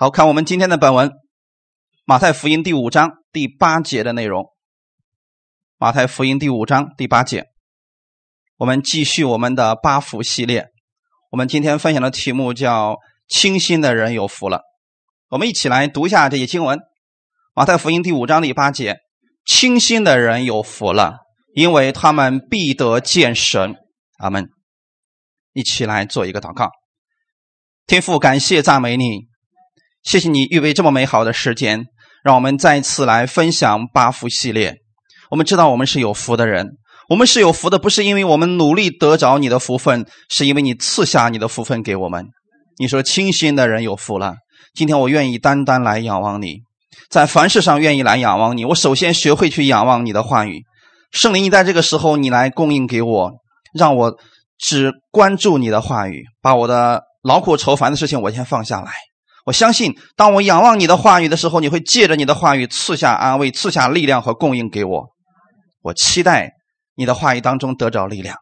好看我们今天的本文，《马太福音》第五章第八节的内容，《马太福音》第五章第八节，我们继续我们的八福系列。我们今天分享的题目叫“清心的人有福了”。我们一起来读一下这些经文，《马太福音》第五章第八节：“清心的人有福了，因为他们必得见神。”阿门。一起来做一个祷告，天父，感谢赞美你。谢谢你预备这么美好的时间，让我们再次来分享八福系列。我们知道我们是有福的人，我们是有福的，不是因为我们努力得着你的福分，是因为你赐下你的福分给我们。你说清心的人有福了。今天我愿意单单来仰望你，在凡事上愿意来仰望你。我首先学会去仰望你的话语。圣灵，你在这个时候你来供应给我，让我只关注你的话语，把我的劳苦愁烦的事情我先放下来。我相信，当我仰望你的话语的时候，你会借着你的话语赐下安慰、赐下力量和供应给我。我期待你的话语当中得着力量。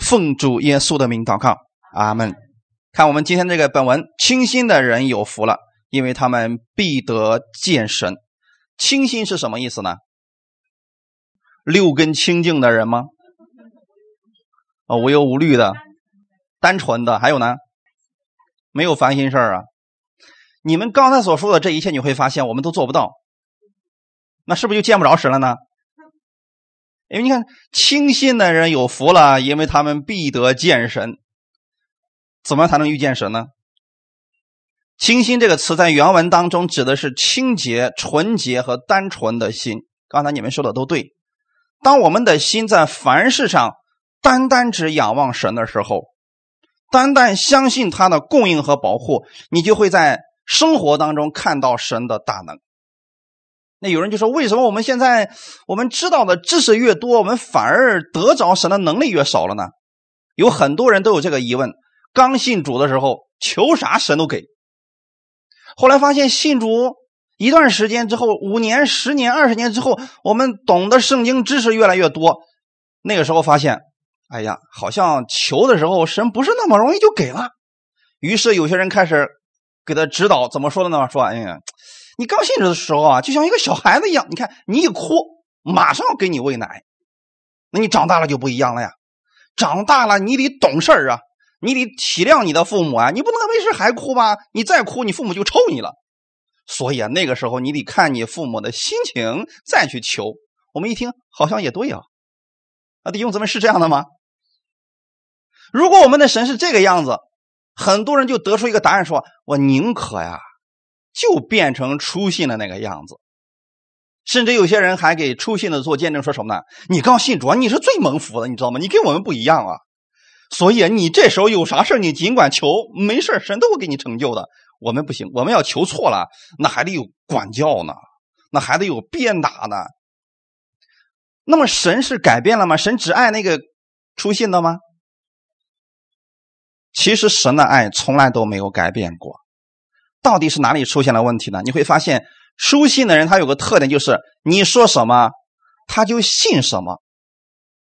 奉主耶稣的名祷告，阿门。看我们今天这个本文，清心的人有福了，因为他们必得见神。清心是什么意思呢？六根清净的人吗？啊，无忧无虑的，单纯的，还有呢？没有烦心事儿啊。你们刚才所说的这一切，你会发现我们都做不到，那是不是就见不着神了呢？因为你看，清心的人有福了，因为他们必得见神。怎么才能遇见神呢？清心这个词在原文当中指的是清洁、纯洁和单纯的心。刚才你们说的都对。当我们的心在凡事上单单只仰望神的时候，单单相信他的供应和保护，你就会在。生活当中看到神的大能，那有人就说：为什么我们现在我们知道的知识越多，我们反而得着神的能力越少了呢？有很多人都有这个疑问。刚信主的时候，求啥神都给，后来发现信主一段时间之后，五年、十年、二十年之后，我们懂得圣经知识越来越多，那个时候发现，哎呀，好像求的时候神不是那么容易就给了。于是有些人开始。给他指导怎么说的呢？说，哎呀，你刚信主的时候啊，就像一个小孩子一样，你看你一哭，马上给你喂奶。那你长大了就不一样了呀，长大了你得懂事儿啊，你得体谅你的父母啊，你不能没事还哭吧？你再哭，你父母就抽你了。所以啊，那个时候你得看你父母的心情再去求。我们一听，好像也对啊，啊，弟兄姊妹是这样的吗？如果我们的神是这个样子。很多人就得出一个答案，说我宁可呀，就变成初信的那个样子。甚至有些人还给初信的做见证，说什么呢？你刚信主，你是最蒙福的，你知道吗？你跟我们不一样啊。所以你这时候有啥事你尽管求，没事神都会给你成就的。我们不行，我们要求错了，那还得有管教呢，那还得有鞭打呢。那么神是改变了吗？神只爱那个初信的吗？其实神的爱从来都没有改变过，到底是哪里出现了问题呢？你会发现，书信的人他有个特点，就是你说什么，他就信什么，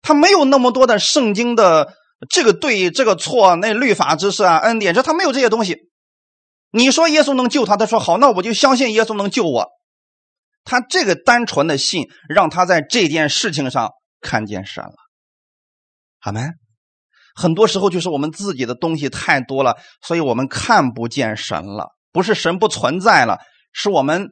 他没有那么多的圣经的这个对这个错，那律法知识啊、恩典这他没有这些东西。你说耶稣能救他，他说好，那我就相信耶稣能救我。他这个单纯的信，让他在这件事情上看见神了。好没？很多时候就是我们自己的东西太多了，所以我们看不见神了。不是神不存在了，是我们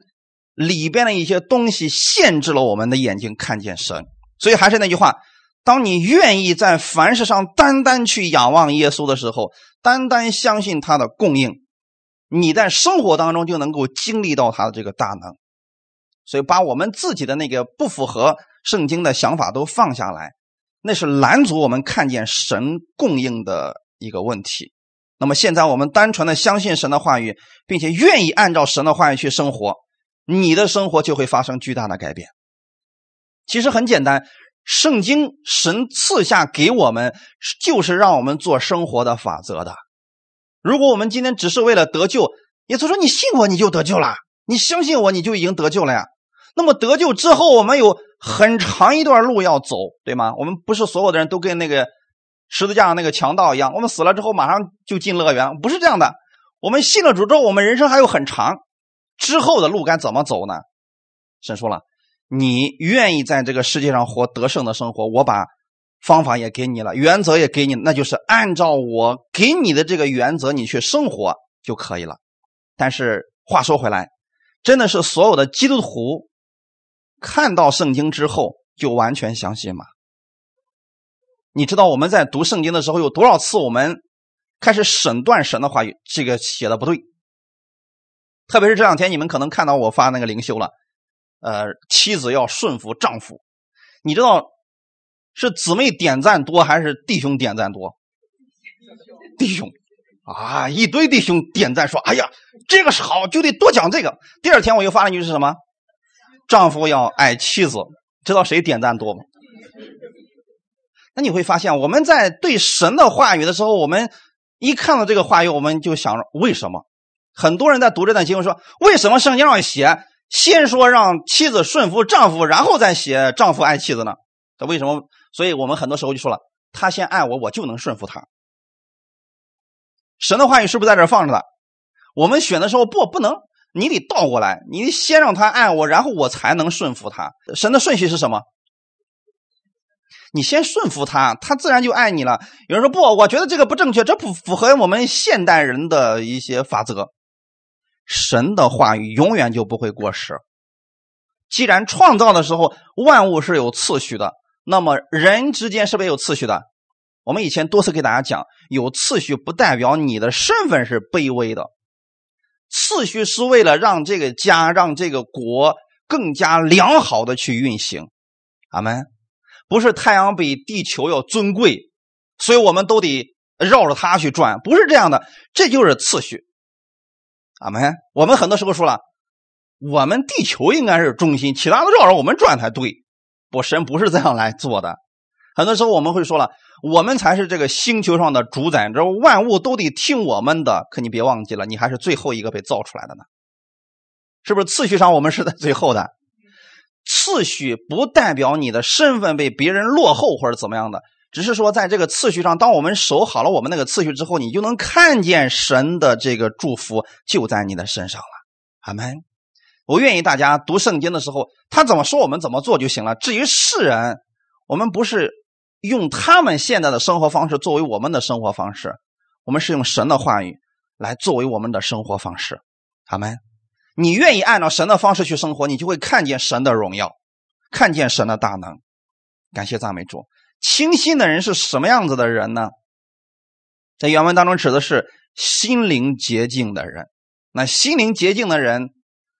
里边的一些东西限制了我们的眼睛看见神。所以还是那句话：当你愿意在凡事上单单去仰望耶稣的时候，单单相信他的供应，你在生活当中就能够经历到他的这个大能。所以把我们自己的那个不符合圣经的想法都放下来。那是拦阻我们看见神供应的一个问题。那么现在我们单纯的相信神的话语，并且愿意按照神的话语去生活，你的生活就会发生巨大的改变。其实很简单，圣经神赐下给我们，就是让我们做生活的法则的。如果我们今天只是为了得救，也就是说你信我你就得救了，你相信我你就已经得救了呀。那么得救之后，我们有很长一段路要走，对吗？我们不是所有的人都跟那个十字架上那个强盗一样，我们死了之后马上就进乐园，不是这样的。我们信了主之后，我们人生还有很长，之后的路该怎么走呢？神说了，你愿意在这个世界上活得胜的生活，我把方法也给你了，原则也给你，那就是按照我给你的这个原则，你去生活就可以了。但是话说回来，真的是所有的基督徒看到圣经之后就完全相信吗？你知道我们在读圣经的时候有多少次我们？开始审断神的话语，这个写的不对。特别是这两天，你们可能看到我发那个灵修了，呃，妻子要顺服丈夫。你知道是姊妹点赞多还是弟兄点赞多？弟兄啊，一堆弟兄点赞说：“哎呀，这个是好，就得多讲这个。”第二天我又发了一句是什么？丈夫要爱妻子，知道谁点赞多吗？那你会发现，我们在对神的话语的时候，我们。一看到这个话语，我们就想着为什么？很多人在读这段经文说，为什么圣经上写先说让妻子顺服丈夫，然后再写丈夫爱妻子呢？他为什么？所以我们很多时候就说了，他先爱我，我就能顺服他。神的话语是不是在这放着的？我们选的时候不不能，你得倒过来，你先让他爱我，然后我才能顺服他。神的顺序是什么？你先顺服他，他自然就爱你了。有人说不，我觉得这个不正确，这不符合我们现代人的一些法则。神的话语永远就不会过时。既然创造的时候万物是有次序的，那么人之间是不是有次序的？我们以前多次给大家讲，有次序不代表你的身份是卑微的，次序是为了让这个家、让这个国更加良好的去运行。阿门。不是太阳比地球要尊贵，所以我们都得绕着它去转，不是这样的，这就是次序。阿门。我们很多时候说了，我们地球应该是中心，其他的绕着我们转才对。不，神不是这样来做的。很多时候我们会说了，我们才是这个星球上的主宰，这万物都得听我们的。可你别忘记了，你还是最后一个被造出来的呢，是不是？次序上我们是在最后的。次序不代表你的身份被别人落后或者怎么样的，只是说在这个次序上，当我们守好了我们那个次序之后，你就能看见神的这个祝福就在你的身上了。阿门。我愿意大家读圣经的时候，他怎么说我们怎么做就行了。至于世人，我们不是用他们现在的生活方式作为我们的生活方式，我们是用神的话语来作为我们的生活方式。阿门。你愿意按照神的方式去生活，你就会看见神的荣耀，看见神的大能。感谢赞美主。清心的人是什么样子的人呢？在原文当中指的是心灵洁净的人。那心灵洁净的人，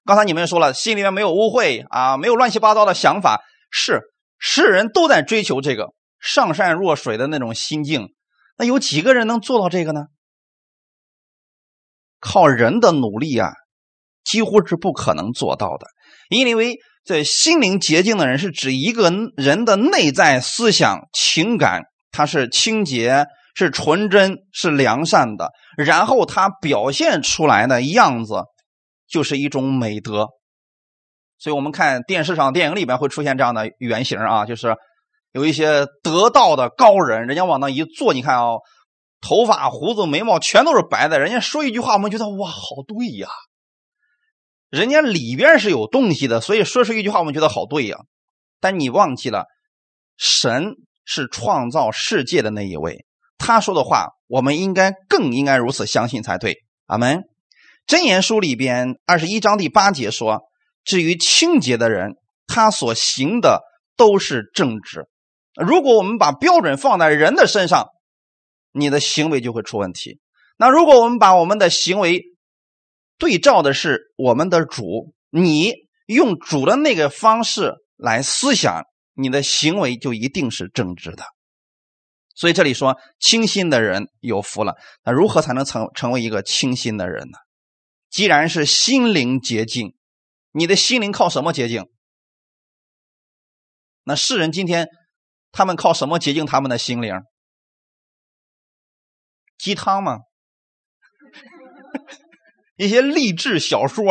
刚才你们说了，心里面没有污秽啊，没有乱七八糟的想法，是世人都在追求这个上善若水的那种心境。那有几个人能做到这个呢？靠人的努力啊！几乎是不可能做到的，因为这心灵洁净的人是指一个人的内在思想、情感，他是清洁、是纯真、是良善的，然后他表现出来的样子就是一种美德。所以我们看电视上、电影里边会出现这样的原型啊，就是有一些得道的高人，人家往那一坐，你看啊，头发、胡子、眉毛全都是白的，人家说一句话，我们觉得哇，好对呀。人家里边是有东西的，所以说出一句话，我们觉得好对呀。但你忘记了，神是创造世界的那一位，他说的话，我们应该更应该如此相信才对。阿门。箴言书里边二十一章第八节说：“至于清洁的人，他所行的都是正直。”如果我们把标准放在人的身上，你的行为就会出问题。那如果我们把我们的行为，对照的是我们的主，你用主的那个方式来思想，你的行为就一定是正直的。所以这里说清心的人有福了。那如何才能成成为一个清心的人呢？既然是心灵洁净，你的心灵靠什么洁净？那世人今天他们靠什么洁净他们的心灵？鸡汤吗？一些励志小说，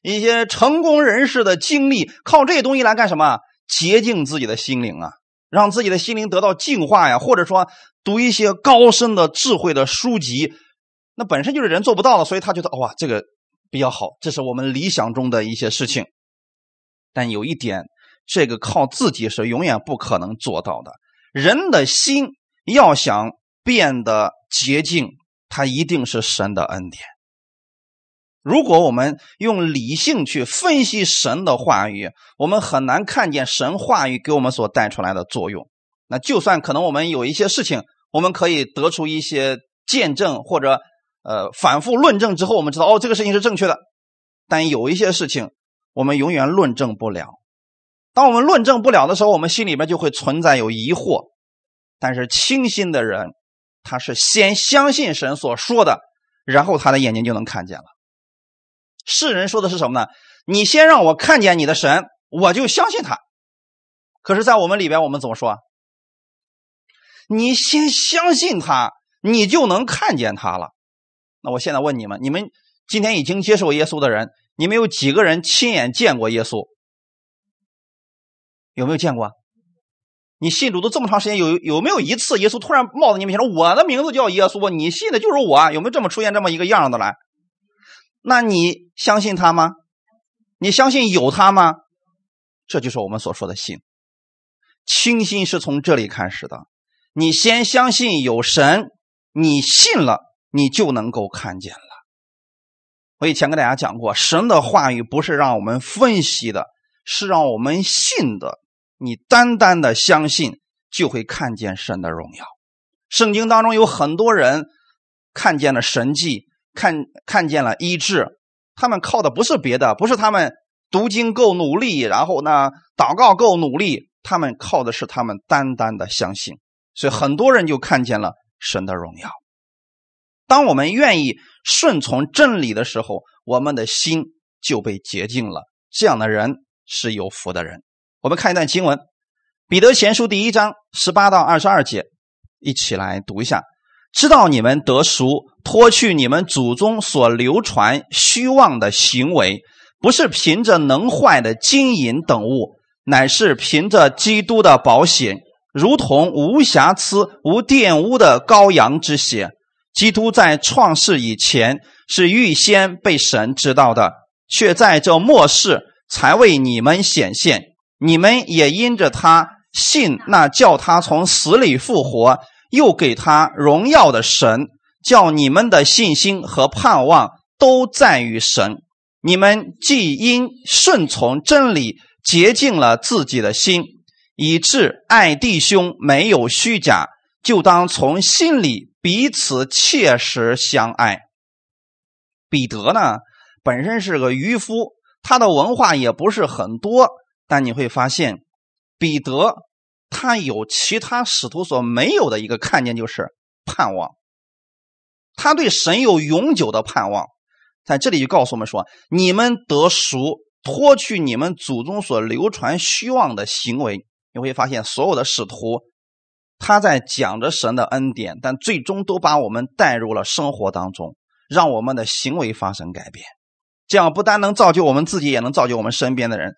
一些成功人士的经历，靠这些东西来干什么？洁净自己的心灵啊，让自己的心灵得到净化呀。或者说，读一些高深的智慧的书籍，那本身就是人做不到的，所以他觉得哇，这个比较好，这是我们理想中的一些事情。但有一点，这个靠自己是永远不可能做到的。人的心要想变得洁净，它一定是神的恩典。如果我们用理性去分析神的话语，我们很难看见神话语给我们所带出来的作用。那就算可能我们有一些事情，我们可以得出一些见证或者呃反复论证之后，我们知道哦这个事情是正确的。但有一些事情我们永远论证不了。当我们论证不了的时候，我们心里边就会存在有疑惑。但是清心的人，他是先相信神所说的，然后他的眼睛就能看见了。世人说的是什么呢？你先让我看见你的神，我就相信他。可是，在我们里边，我们怎么说？你先相信他，你就能看见他了。那我现在问你们：你们今天已经接受耶稣的人，你们有几个人亲眼见过耶稣？有没有见过？你信主都这么长时间，有有没有一次耶稣突然冒在你面前说：“我的名字叫耶稣，你信的就是我。”有没有这么出现这么一个样的来？那你相信他吗？你相信有他吗？这就是我们所说的信。清心是从这里开始的。你先相信有神，你信了，你就能够看见了。我以前跟大家讲过，神的话语不是让我们分析的，是让我们信的。你单单的相信，就会看见神的荣耀。圣经当中有很多人看见了神迹。看看见了医治，他们靠的不是别的，不是他们读经够努力，然后呢祷告够努力，他们靠的是他们单单的相信，所以很多人就看见了神的荣耀。当我们愿意顺从真理的时候，我们的心就被洁净了。这样的人是有福的人。我们看一段经文，《彼得前书》第一章十八到二十二节，一起来读一下。知道你们得赎，脱去你们祖宗所流传虚妄的行为，不是凭着能坏的金银等物，乃是凭着基督的保险，如同无瑕疵、无玷污的羔羊之血。基督在创世以前是预先被神知道的，却在这末世才为你们显现。你们也因着他信那叫他从死里复活。又给他荣耀的神，叫你们的信心和盼望都在于神。你们既因顺从真理洁净了自己的心，以致爱弟兄没有虚假，就当从心里彼此切实相爱。彼得呢，本身是个渔夫，他的文化也不是很多，但你会发现，彼得。他有其他使徒所没有的一个看见，就是盼望。他对神有永久的盼望，在这里就告诉我们说：你们得赎，脱去你们祖宗所流传虚妄的行为。你会发现，所有的使徒他在讲着神的恩典，但最终都把我们带入了生活当中，让我们的行为发生改变。这样不单能造就我们自己，也能造就我们身边的人。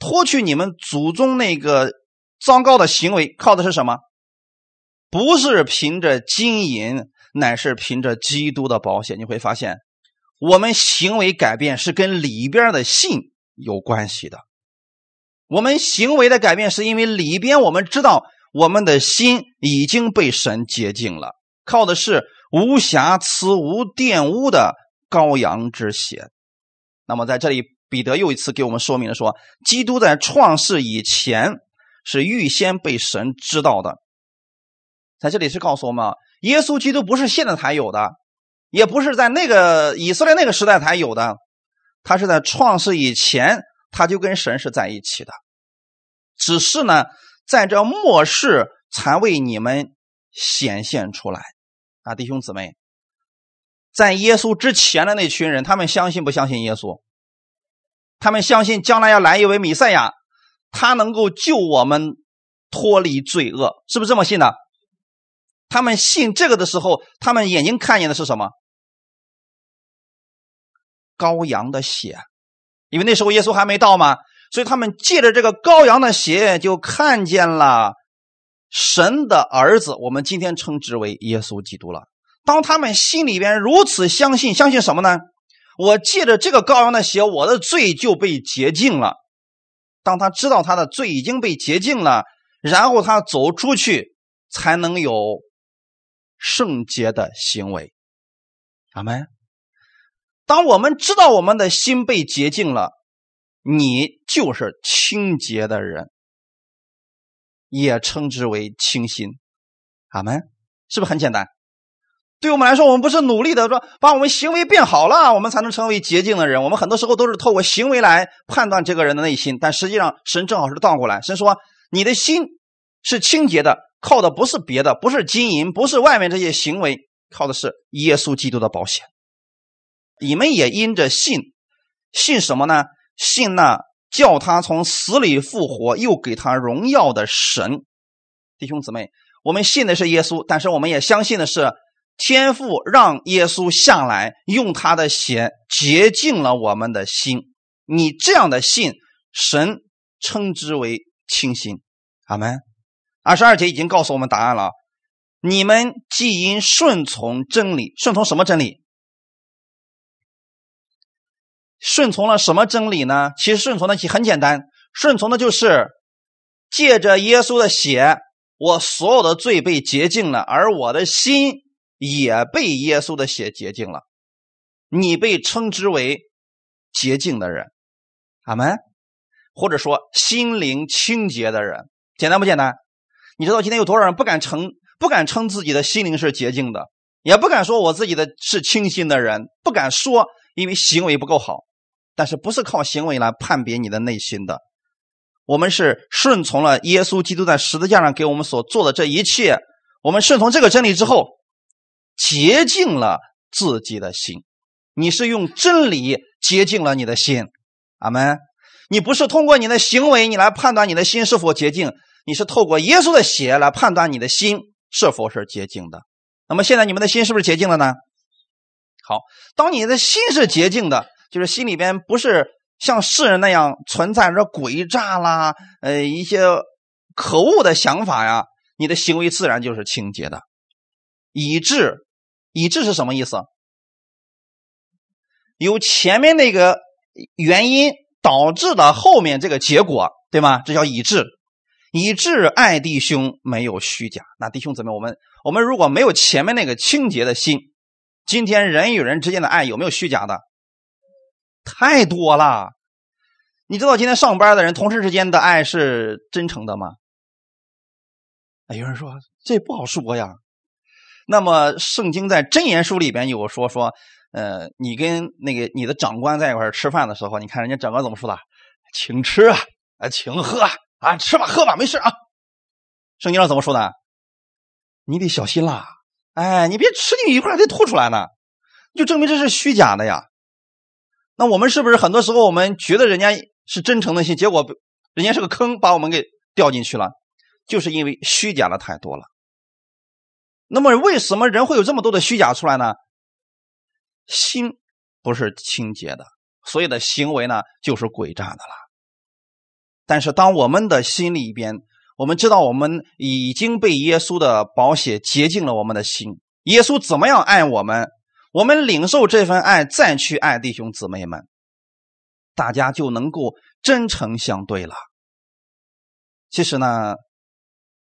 脱去你们祖宗那个。糟糕的行为靠的是什么？不是凭着金银，乃是凭着基督的保险。你会发现，我们行为改变是跟里边的信有关系的。我们行为的改变是因为里边我们知道我们的心已经被神洁净了，靠的是无瑕疵、无玷污的羔羊之血。那么在这里，彼得又一次给我们说明了说，基督在创世以前。是预先被神知道的，在这里是告诉我们，耶稣基督不是现在才有的，也不是在那个以色列那个时代才有的，他是在创世以前他就跟神是在一起的，只是呢，在这末世才为你们显现出来啊，弟兄姊妹，在耶稣之前的那群人，他们相信不相信耶稣？他们相信将来要来一位弥赛亚。他能够救我们脱离罪恶，是不是这么信的？他们信这个的时候，他们眼睛看见的是什么？羔羊的血，因为那时候耶稣还没到嘛，所以他们借着这个羔羊的血，就看见了神的儿子。我们今天称之为耶稣基督了。当他们心里边如此相信，相信什么呢？我借着这个羔羊的血，我的罪就被洁净了。当他知道他的罪已经被洁净了，然后他走出去，才能有圣洁的行为。阿门。当我们知道我们的心被洁净了，你就是清洁的人，也称之为清心。阿门。是不是很简单？对我们来说，我们不是努力的说把我们行为变好了，我们才能成为洁净的人。我们很多时候都是透过行为来判断这个人的内心，但实际上神正好是倒过来。神说：“你的心是清洁的，靠的不是别的，不是金银，不是外面这些行为，靠的是耶稣基督的保险。你们也因着信，信什么呢？信那叫他从死里复活，又给他荣耀的神。弟兄姊妹，我们信的是耶稣，但是我们也相信的是。”天父让耶稣下来，用他的血洁净了我们的心。你这样的信，神称之为清心。阿门。二十二节已经告诉我们答案了。你们既因顺从真理，顺从什么真理？顺从了什么真理呢？其实顺从的很简单，顺从的就是借着耶稣的血，我所有的罪被洁净了，而我的心。也被耶稣的血洁净了，你被称之为洁净的人，阿门，或者说心灵清洁的人，简单不简单？你知道今天有多少人不敢称不敢称自己的心灵是洁净的，也不敢说我自己的是清心的人，不敢说，因为行为不够好。但是不是靠行为来判别你的内心的？我们是顺从了耶稣基督在十字架上给我们所做的这一切，我们顺从这个真理之后。洁净了自己的心，你是用真理洁净了你的心，阿门。你不是通过你的行为，你来判断你的心是否洁净，你是透过耶稣的血来判断你的心是否是洁净的。那么现在你们的心是不是洁净了呢？好，当你的心是洁净的，就是心里边不是像世人那样存在着诡诈啦，呃，一些可恶的想法呀，你的行为自然就是清洁的，以致。以致是什么意思？有前面那个原因导致的后面这个结果，对吗？这叫以致。以致爱弟兄没有虚假。那弟兄姊妹，我们我们如果没有前面那个清洁的心，今天人与人之间的爱有没有虚假的？太多了。你知道今天上班的人同事之间的爱是真诚的吗？有人说这不好说呀。那么，圣经在箴言书里边有说说，呃，你跟那个你的长官在一块吃饭的时候，你看人家长官怎么说的？请吃啊，啊，请喝啊，啊，吃吧，喝吧，没事啊。圣经上怎么说的？你得小心啦，哎，你别吃进去一块再吐出来呢，就证明这是虚假的呀。那我们是不是很多时候我们觉得人家是真诚的心，结果人家是个坑，把我们给掉进去了，就是因为虚假的太多了。那么，为什么人会有这么多的虚假出来呢？心不是清洁的，所以的行为呢就是诡诈的了。但是，当我们的心里边，我们知道我们已经被耶稣的宝血洁净了我们的心，耶稣怎么样爱我们，我们领受这份爱，再去爱弟兄姊妹们，大家就能够真诚相对了。其实呢，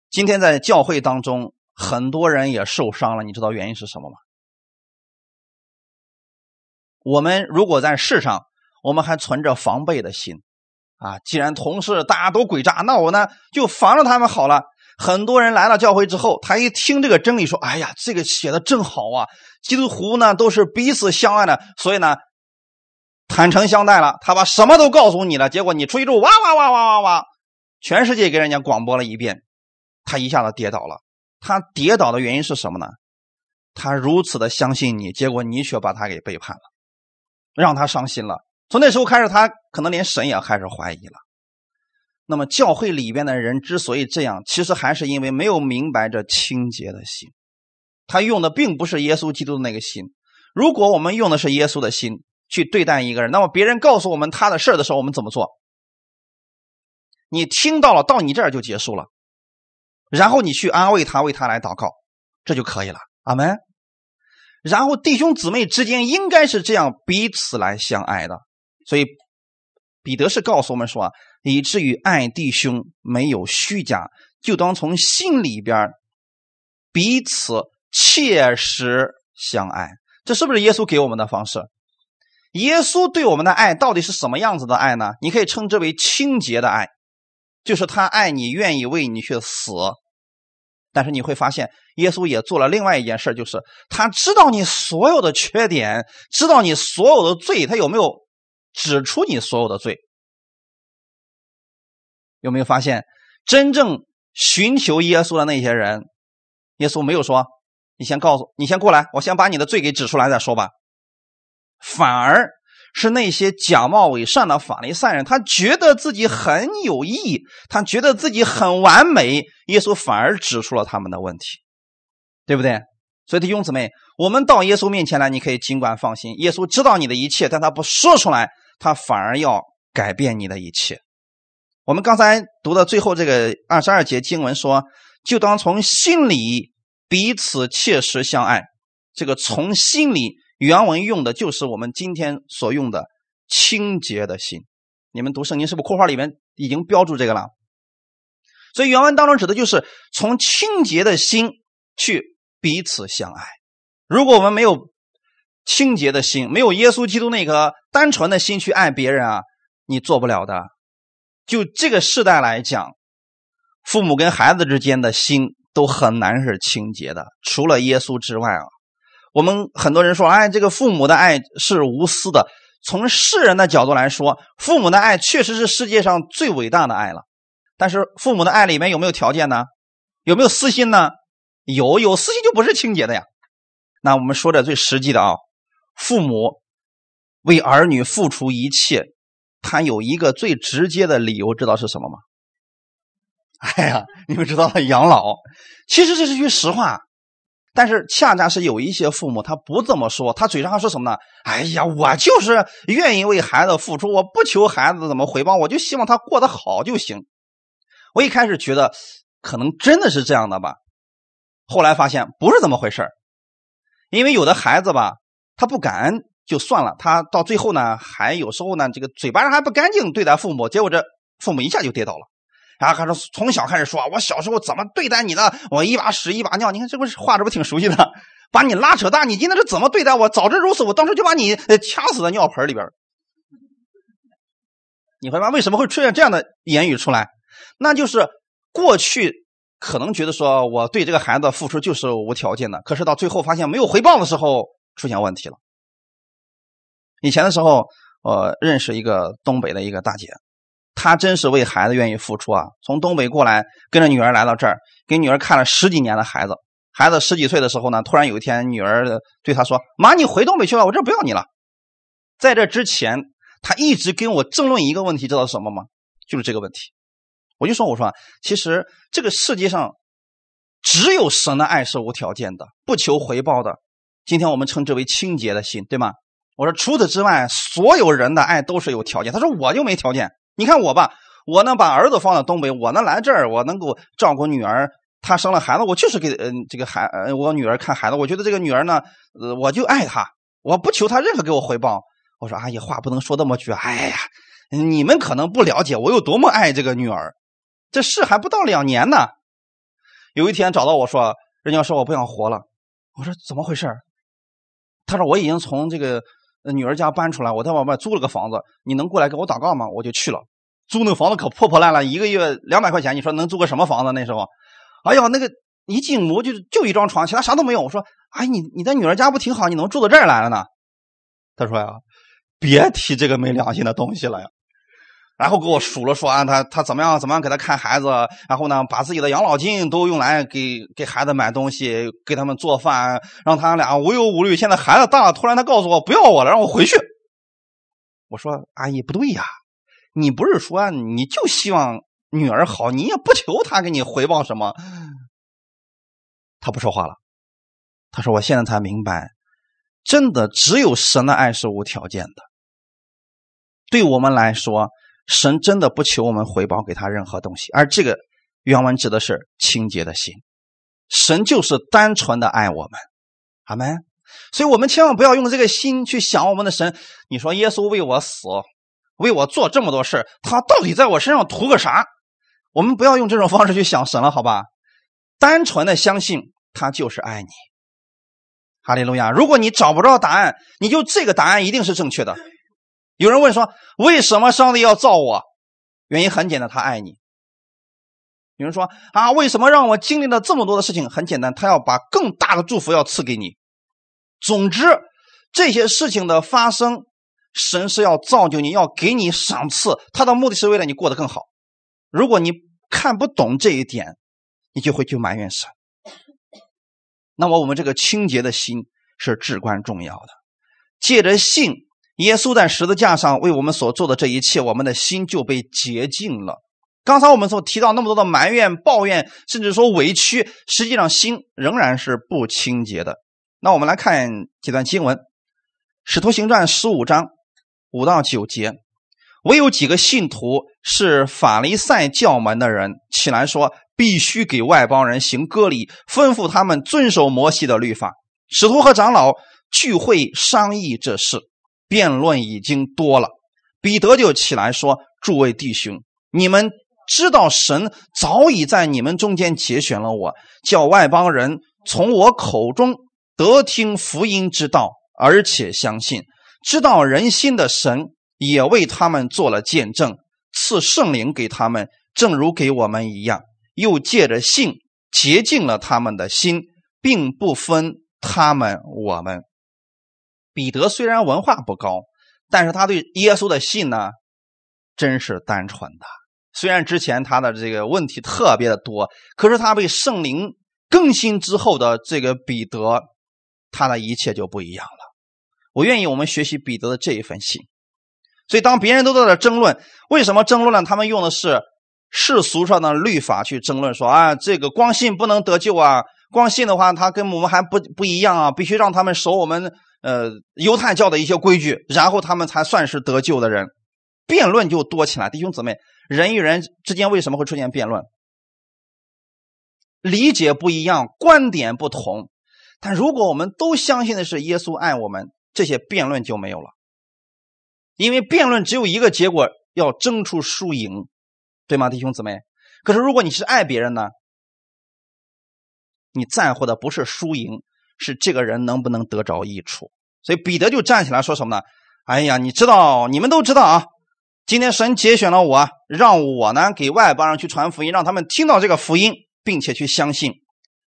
今天在教会当中。很多人也受伤了，你知道原因是什么吗？我们如果在世上，我们还存着防备的心，啊，既然同事大家都诡诈，那我呢就防着他们好了。很多人来了教会之后，他一听这个真理，说：“哎呀，这个写的真好啊！基督徒呢都是彼此相爱的，所以呢坦诚相待了。他把什么都告诉你了，结果你出去之后，哇哇哇哇哇哇，全世界给人家广播了一遍，他一下子跌倒了。”他跌倒的原因是什么呢？他如此的相信你，结果你却把他给背叛了，让他伤心了。从那时候开始，他可能连神也开始怀疑了。那么教会里边的人之所以这样，其实还是因为没有明白这清洁的心。他用的并不是耶稣基督的那个心。如果我们用的是耶稣的心去对待一个人，那么别人告诉我们他的事的时候，我们怎么做？你听到了，到你这儿就结束了。然后你去安慰他，为他来祷告，这就可以了。阿门。然后弟兄姊妹之间应该是这样彼此来相爱的。所以彼得是告诉我们说啊，以至于爱弟兄没有虚假，就当从心里边彼此切实相爱。这是不是耶稣给我们的方式？耶稣对我们的爱到底是什么样子的爱呢？你可以称之为清洁的爱，就是他爱你，愿意为你去死。但是你会发现，耶稣也做了另外一件事，就是他知道你所有的缺点，知道你所有的罪，他有没有指出你所有的罪？有没有发现，真正寻求耶稣的那些人，耶稣没有说：“你先告诉你先过来，我先把你的罪给指出来再说吧。”反而是那些假冒伪善的法利赛人，他觉得自己很有义，他觉得自己很完美。耶稣反而指出了他们的问题，对不对？所以弟兄姊妹，我们到耶稣面前来，你可以尽管放心，耶稣知道你的一切，但他不说出来，他反而要改变你的一切。我们刚才读的最后这个二十二节经文说：“就当从心里彼此切实相爱。”这个从心里。原文用的就是我们今天所用的清洁的心。你们读圣经是不是括号里面已经标注这个了？所以原文当中指的就是从清洁的心去彼此相爱。如果我们没有清洁的心，没有耶稣基督那颗单纯的心去爱别人啊，你做不了的。就这个时代来讲，父母跟孩子之间的心都很难是清洁的，除了耶稣之外啊。我们很多人说，哎，这个父母的爱是无私的。从世人的角度来说，父母的爱确实是世界上最伟大的爱了。但是，父母的爱里面有没有条件呢？有没有私心呢？有，有私心就不是清洁的呀。那我们说点最实际的啊，父母为儿女付出一切，他有一个最直接的理由，知道是什么吗？哎呀，你们知道养老，其实这是句实话。但是恰恰是有一些父母，他不这么说，他嘴上说什么呢？哎呀，我就是愿意为孩子付出，我不求孩子怎么回报，我就希望他过得好就行。我一开始觉得可能真的是这样的吧，后来发现不是这么回事因为有的孩子吧，他不感恩就算了，他到最后呢，还有时候呢，这个嘴巴上还不干净对待父母，结果这父母一下就跌倒了。然后他说从小开始说，我小时候怎么对待你的？我一把屎一把尿，你看这不是话，这不挺熟悉的？把你拉扯大，你今天是怎么对待我？早知如此，我当时就把你掐死在尿盆里边。你会发现为什么会出现这样的言语出来？那就是过去可能觉得说我对这个孩子付出就是无条件的，可是到最后发现没有回报的时候，出现问题了。以前的时候，我认识一个东北的一个大姐。他真是为孩子愿意付出啊！从东北过来，跟着女儿来到这儿，给女儿看了十几年的孩子。孩子十几岁的时候呢，突然有一天，女儿对他说：“妈，你回东北去吧，我这不要你了。”在这之前，他一直跟我争论一个问题，知道是什么吗？就是这个问题。我就说：“我说，其实这个世界上只有神的爱是无条件的，不求回报的。今天我们称之为清洁的心，对吗？我说，除此之外，所有人的爱都是有条件。他说，我就没条件。”你看我吧，我呢把儿子放到东北，我呢来这儿，我能够照顾女儿。她生了孩子，我就是给嗯这个孩呃我女儿看孩子。我觉得这个女儿呢，呃我就爱她，我不求她任何给我回报。我说阿姨话不能说那么绝。哎呀，你们可能不了解我有多么爱这个女儿。这事还不到两年呢。有一天找到我说，人家说我不想活了。我说怎么回事？他说我已经从这个。女儿家搬出来，我在外面租了个房子，你能过来给我祷告吗？我就去了。租那房子可破破烂烂，一个月两百块钱，你说能租个什么房子？那时候，哎呀，那个一进屋就就一张床，其他啥都没有。我说，哎，你你在女儿家不挺好？你能住到这儿来了呢？他说呀，别提这个没良心的东西了呀。然后给我数了说啊，他他怎么样怎么样给他看孩子，然后呢把自己的养老金都用来给给孩子买东西，给他们做饭，让他俩无忧无虑。现在孩子大了，突然他告诉我不要我了，让我回去。我说阿姨不对呀，你不是说你就希望女儿好，你也不求他给你回报什么。他不说话了，他说我现在才明白，真的只有神的爱是无条件的，对我们来说。神真的不求我们回报给他任何东西，而这个原文指的是清洁的心。神就是单纯的爱我们，阿门。所以我们千万不要用这个心去想我们的神。你说耶稣为我死，为我做这么多事他到底在我身上图个啥？我们不要用这种方式去想神了，好吧？单纯的相信他就是爱你。哈利路亚！如果你找不着答案，你就这个答案一定是正确的。有人问说：“为什么上帝要造我？”原因很简单，他爱你。有人说：“啊，为什么让我经历了这么多的事情？”很简单，他要把更大的祝福要赐给你。总之，这些事情的发生，神是要造就你，要给你赏赐，他的目的是为了你过得更好。如果你看不懂这一点，你就会去埋怨神。那么，我们这个清洁的心是至关重要的。借着信，耶稣在十字架上为我们所做的这一切，我们的心就被洁净了。刚才我们所提到那么多的埋怨、抱怨，甚至说委屈，实际上心仍然是不清洁的。那我们来看几段经文，《使徒行传》十五章五到九节。唯有几个信徒是法利赛教门的人，起来说。必须给外邦人行割礼，吩咐他们遵守摩西的律法。使徒和长老聚会商议这事，辩论已经多了。彼得就起来说：“诸位弟兄，你们知道神早已在你们中间节选了我，叫外邦人从我口中得听福音之道，而且相信。知道人心的神也为他们做了见证，赐圣灵给他们，正如给我们一样。”又借着信洁净了他们的心，并不分他们我们。彼得虽然文化不高，但是他对耶稣的信呢，真是单纯的。虽然之前他的这个问题特别的多，可是他被圣灵更新之后的这个彼得，他的一切就不一样了。我愿意我们学习彼得的这一份信。所以当别人都在这争论，为什么争论呢？他们用的是。世俗上的律法去争论说啊，这个光信不能得救啊，光信的话，他跟我们还不不一样啊，必须让他们守我们呃犹太教的一些规矩，然后他们才算是得救的人。辩论就多起来，弟兄姊妹，人与人之间为什么会出现辩论？理解不一样，观点不同，但如果我们都相信的是耶稣爱我们，这些辩论就没有了，因为辩论只有一个结果，要争出输赢。对吗，弟兄姊妹？可是如果你是爱别人呢？你在乎的不是输赢，是这个人能不能得着益处。所以彼得就站起来说什么呢？哎呀，你知道，你们都知道啊。今天神节选了我，让我呢给外邦人去传福音，让他们听到这个福音，并且去相信。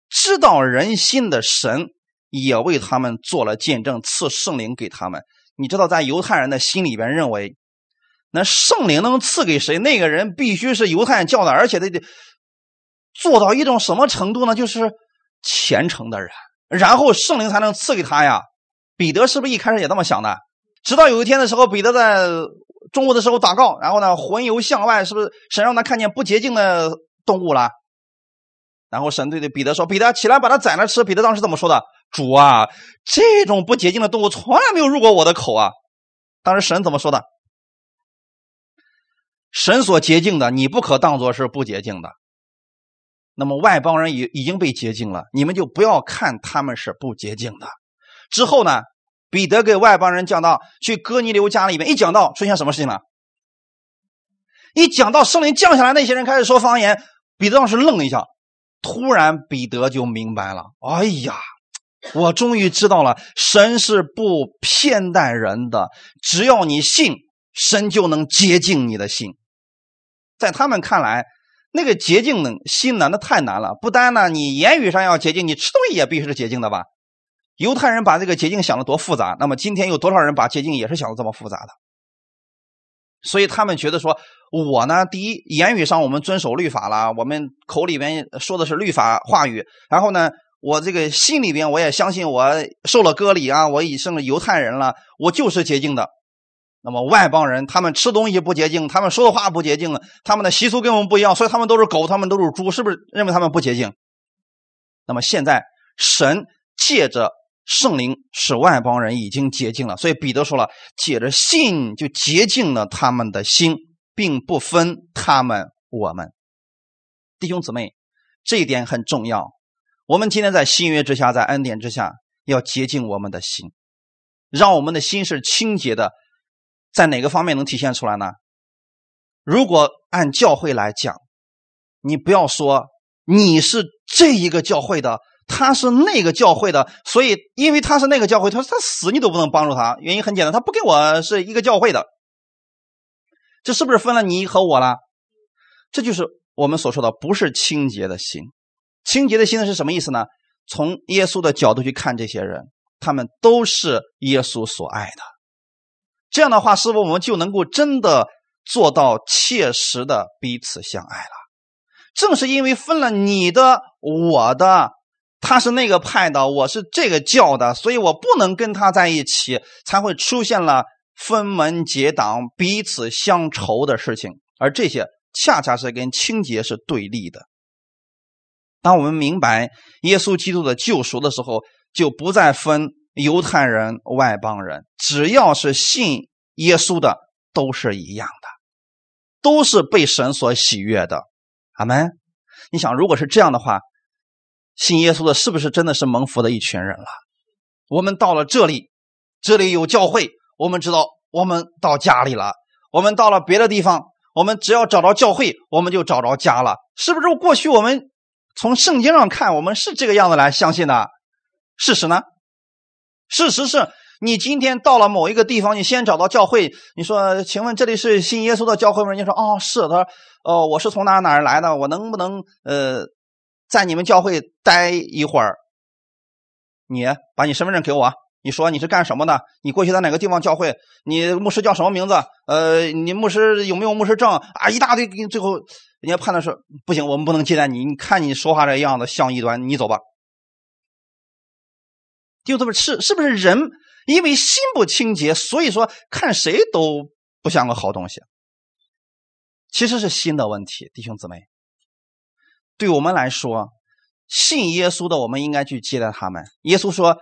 知道人心的神也为他们做了见证，赐圣灵给他们。你知道，在犹太人的心里边认为。那圣灵能赐给谁？那个人必须是犹太教的，而且得得做到一种什么程度呢？就是虔诚的人，然后圣灵才能赐给他呀。彼得是不是一开始也这么想的？直到有一天的时候，彼得在中午的时候祷告，然后呢，魂游向外，是不是神让他看见不洁净的动物了？然后神对对彼得说：“彼得起来，把它宰了吃。”彼得当时怎么说的？主啊，这种不洁净的动物从来没有入过我的口啊！当时神怎么说的？神所洁净的，你不可当作是不洁净的。那么外邦人已已经被洁净了，你们就不要看他们是不洁净的。之后呢，彼得给外邦人讲到去哥尼流家里面，一讲到出现什么事情了？一讲到圣灵降下来，那些人开始说方言，彼得当时愣了一下，突然彼得就明白了。哎呀，我终于知道了，神是不偏待人的，只要你信，神就能洁净你的心。在他们看来，那个洁净的心呢，那太难了。不单呢，你言语上要洁净，你吃东西也必须是洁净的吧？犹太人把这个洁净想的多复杂，那么今天有多少人把洁净也是想的这么复杂的？所以他们觉得说，我呢，第一，言语上我们遵守律法了，我们口里边说的是律法话语，然后呢，我这个心里边我也相信，我受了割礼啊，我已成了犹太人了，我就是洁净的。那么外邦人，他们吃东西不洁净，他们说的话不洁净，他们的习俗跟我们不一样，所以他们都是狗，他们都是猪，是不是认为他们不洁净？那么现在神借着圣灵使外邦人已经洁净了，所以彼得说了，借着信就洁净了他们的心，并不分他们我们弟兄姊妹，这一点很重要。我们今天在新约之下，在恩典之下，要洁净我们的心，让我们的心是清洁的。在哪个方面能体现出来呢？如果按教会来讲，你不要说你是这一个教会的，他是那个教会的，所以因为他是那个教会，他说他死你都不能帮助他。原因很简单，他不跟我是一个教会的。这是不是分了你和我了？这就是我们所说的不是清洁的心。清洁的心是什么意思呢？从耶稣的角度去看这些人，他们都是耶稣所爱的。这样的话，是不是我们就能够真的做到切实的彼此相爱了？正是因为分了你的、我的，他是那个派的，我是这个教的，所以我不能跟他在一起，才会出现了分门结党、彼此相仇的事情。而这些恰恰是跟清洁是对立的。当我们明白耶稣基督的救赎的时候，就不再分犹太人、外邦人，只要是信耶稣的，都是一样的，都是被神所喜悦的。阿门。你想，如果是这样的话，信耶稣的是不是真的是蒙福的一群人了？我们到了这里，这里有教会，我们知道我们到家里了。我们到了别的地方，我们只要找着教会，我们就找着家了，是不是？过去我们。从圣经上看，我们是这个样子来相信的。事实呢？事实是你今天到了某一个地方，你先找到教会，你说：“请问这里是信耶稣的教会吗？”人家说：“哦，是。”他说：“哦，我是从哪哪来的？我能不能呃，在你们教会待一会儿？你把你身份证给我。你说你是干什么的？你过去在哪个地方教会？你牧师叫什么名字？呃，你牧师有没有牧师证啊？一大堆，最后。”人家判断说不行，我们不能接待你。你看你说话这样子像异端，你走吧。就这么是是不是人因为心不清洁，所以说看谁都不像个好东西？其实是心的问题，弟兄姊妹。对我们来说，信耶稣的我们应该去接待他们。耶稣说。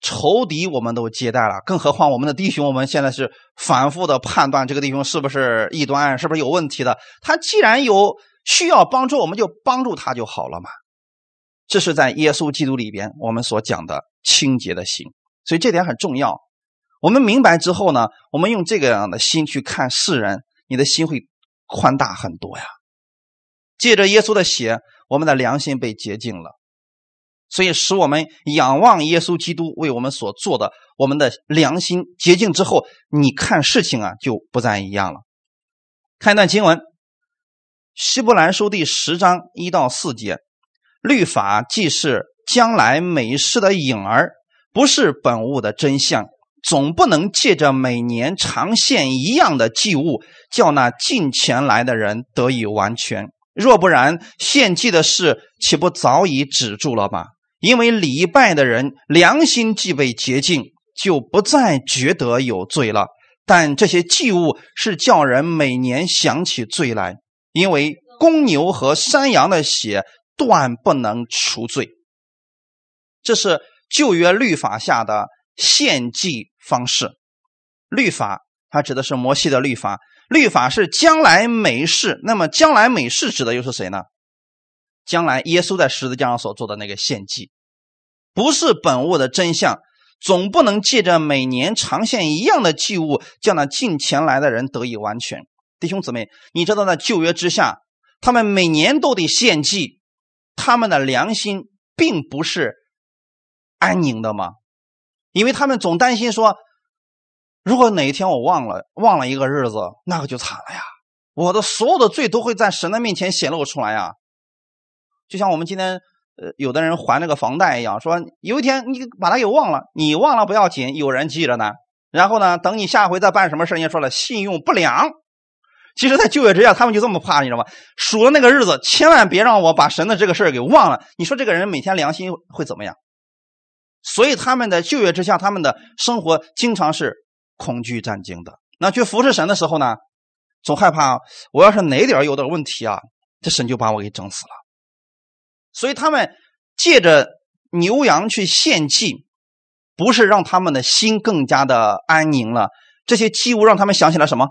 仇敌我们都接待了，更何况我们的弟兄，我们现在是反复的判断这个弟兄是不是异端，是不是有问题的。他既然有需要帮助，我们就帮助他就好了嘛。这是在耶稣基督里边我们所讲的清洁的心，所以这点很重要。我们明白之后呢，我们用这个样的心去看世人，你的心会宽大很多呀。借着耶稣的血，我们的良心被洁净了。所以，使我们仰望耶稣基督为我们所做的，我们的良心洁净之后，你看事情啊就不再一样了。看一段经文，《希伯来书》第十章一到四节：律法既是将来美事的影儿，不是本物的真相，总不能借着每年常献一样的祭物，叫那近前来的人得以完全。若不然，献祭的事岂不早已止住了吗？因为礼拜的人良心既被洁净，就不再觉得有罪了。但这些祭物是叫人每年想起罪来，因为公牛和山羊的血断不能除罪。这是旧约律法下的献祭方式。律法它指的是摩西的律法，律法是将来美事。那么将来美事指的又是谁呢？将来耶稣在十字架上所做的那个献祭，不是本物的真相，总不能借着每年常献一样的祭物，叫那近前来的人得以完全。弟兄姊妹，你知道在旧约之下，他们每年都得献祭，他们的良心并不是安宁的吗？因为他们总担心说，如果哪一天我忘了忘了一个日子，那可就惨了呀！我的所有的罪都会在神的面前显露出来呀。就像我们今天，呃，有的人还那个房贷一样，说有一天你把它给忘了，你忘了不要紧，有人记着呢。然后呢，等你下回再办什么事人家说了信用不良。其实，在就业之下，他们就这么怕，你知道吗？数了那个日子，千万别让我把神的这个事给忘了。你说这个人每天良心会怎么样？所以他们的就业之下，他们的生活经常是恐惧战惊的。那去服侍神的时候呢，总害怕我要是哪点有点问题啊，这神就把我给整死了。所以他们借着牛羊去献祭，不是让他们的心更加的安宁了。这些祭物让他们想起了什么？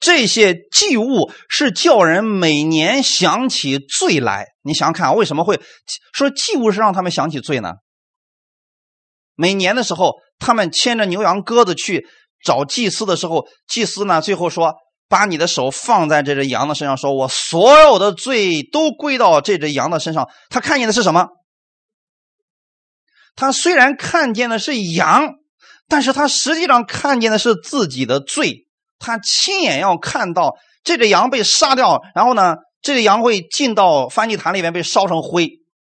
这些祭物是叫人每年想起罪来。你想想看，为什么会说祭物是让他们想起罪呢？每年的时候，他们牵着牛羊鸽子去找祭司的时候，祭司呢最后说：“把你的手放在这只羊的身上，说我所有的罪都归到这只羊的身上。”他看见的是什么？他虽然看见的是羊，但是他实际上看见的是自己的罪。他亲眼要看到这只羊被杀掉，然后呢，这只羊会进到翻祭坛里面被烧成灰，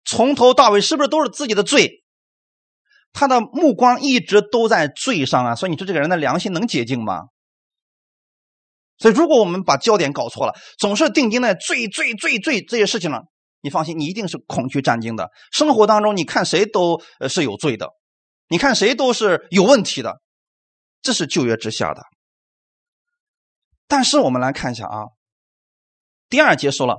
从头到尾是不是都是自己的罪？他的目光一直都在罪上啊，所以你说这个人的良心能洁净吗？所以如果我们把焦点搞错了，总是定睛在罪、罪、罪、罪这些事情上，你放心，你一定是恐惧战惊的。生活当中，你看谁都是有罪的，你看谁都是有问题的，这是旧约之下的。但是我们来看一下啊，第二节说了，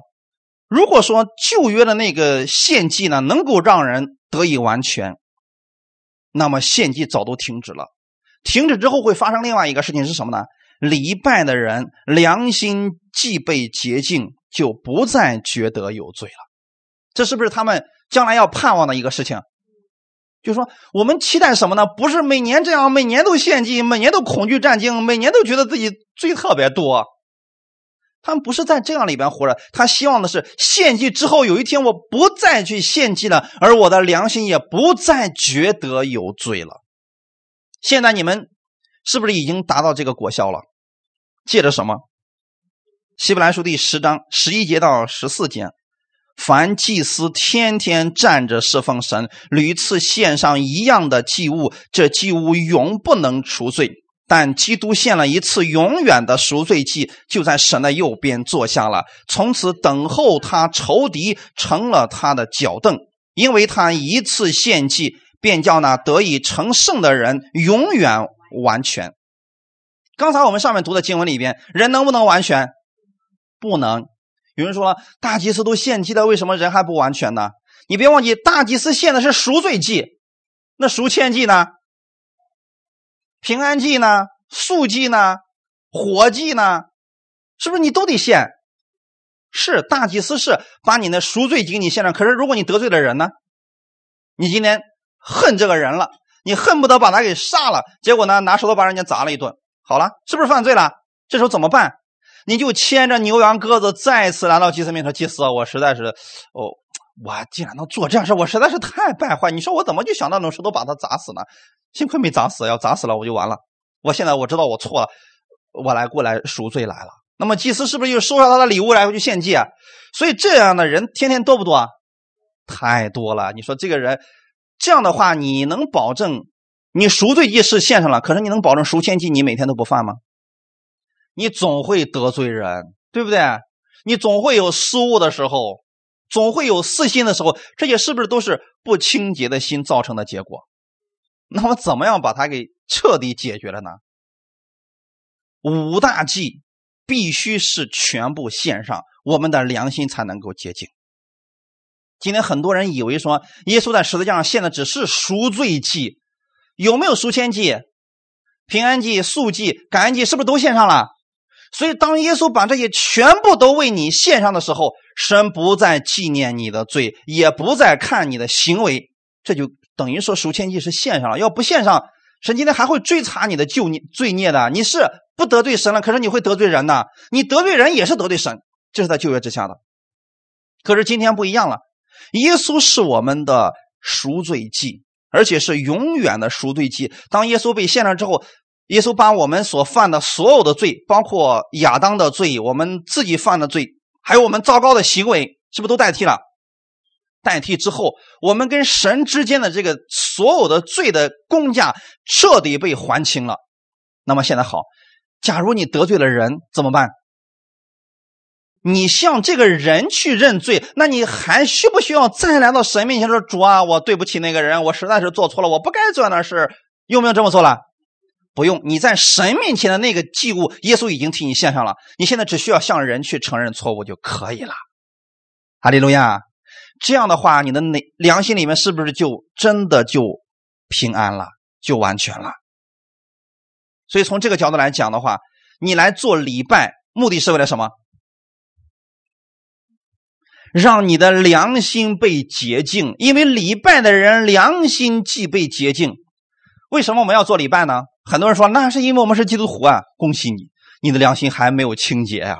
如果说旧约的那个献祭呢，能够让人得以完全。那么献祭早都停止了，停止之后会发生另外一个事情是什么呢？礼拜的人良心既被洁净，就不再觉得有罪了。这是不是他们将来要盼望的一个事情？就是说，我们期待什么呢？不是每年这样，每年都献祭，每年都恐惧战惊，每年都觉得自己罪特别多。他们不是在这样里边活着，他希望的是献祭之后有一天我不再去献祭了，而我的良心也不再觉得有罪了。现在你们是不是已经达到这个果效了？借着什么？希伯来书第十章十一节到十四节，凡祭司天天站着侍奉神，屡次献上一样的祭物，这祭物永不能除罪。但基督献了一次永远的赎罪祭，就在神的右边坐下了，从此等候他仇敌成了他的脚凳，因为他一次献祭，便叫那得以成圣的人永远完全。刚才我们上面读的经文里边，人能不能完全？不能。有人说，大祭司都献祭了，为什么人还不完全呢？你别忘记，大祭司献的是赎罪祭，那赎愆祭呢？平安祭呢？素祭呢？火祭呢？是不是你都得献？是大祭司是把你的赎罪祭给你献上。可是如果你得罪了人呢？你今天恨这个人了，你恨不得把他给杀了，结果呢拿石头把人家砸了一顿，好了，是不是犯罪了？这时候怎么办？你就牵着牛羊鸽子再次来到祭司面前，祭司，我实在是，哦，我竟然能做这样事，我实在是太败坏。你说我怎么就想到用石头把他砸死呢？幸亏没砸死，要砸死了我就完了。我现在我知道我错了，我来过来赎罪来了。那么祭司是不是又收下他的礼物然后去献祭？啊？所以这样的人天天多不多啊？太多了。你说这个人这样的话，你能保证你赎罪祭是献上了？可是你能保证赎愆祭你每天都不犯吗？你总会得罪人，对不对？你总会有失误的时候，总会有私心的时候，这些是不是都是不清洁的心造成的结果？那么怎么样把它给彻底解决了呢？五大忌必须是全部献上，我们的良心才能够洁净。今天很多人以为说，耶稣在十字架上献的只是赎罪祭，有没有赎愆祭、平安祭、素祭、感恩祭，是不是都献上了？所以当耶稣把这些全部都为你献上的时候，神不再纪念你的罪，也不再看你的行为，这就。等于说赎愆祭是献上了，要不献上，神今天还会追查你的旧孽罪孽的。你是不得罪神了，可是你会得罪人的，你得罪人也是得罪神，这是在旧约之下的。可是今天不一样了，耶稣是我们的赎罪祭，而且是永远的赎罪祭。当耶稣被献上之后，耶稣把我们所犯的所有的罪，包括亚当的罪，我们自己犯的罪，还有我们糟糕的行为，是不是都代替了？代替之后，我们跟神之间的这个所有的罪的公价彻底被还清了。那么现在好，假如你得罪了人怎么办？你向这个人去认罪，那你还需不需要再来到神面前说：“主啊，我对不起那个人，我实在是做错了，我不该做那事。”用不用这么做了？不用。你在神面前的那个祭物，耶稣已经替你献上了。你现在只需要向人去承认错误就可以了。哈利路亚。这样的话，你的内良心里面是不是就真的就平安了，就完全了？所以从这个角度来讲的话，你来做礼拜，目的是为了什么？让你的良心被洁净，因为礼拜的人良心既被洁净，为什么我们要做礼拜呢？很多人说那是因为我们是基督徒啊，恭喜你，你的良心还没有清洁呀。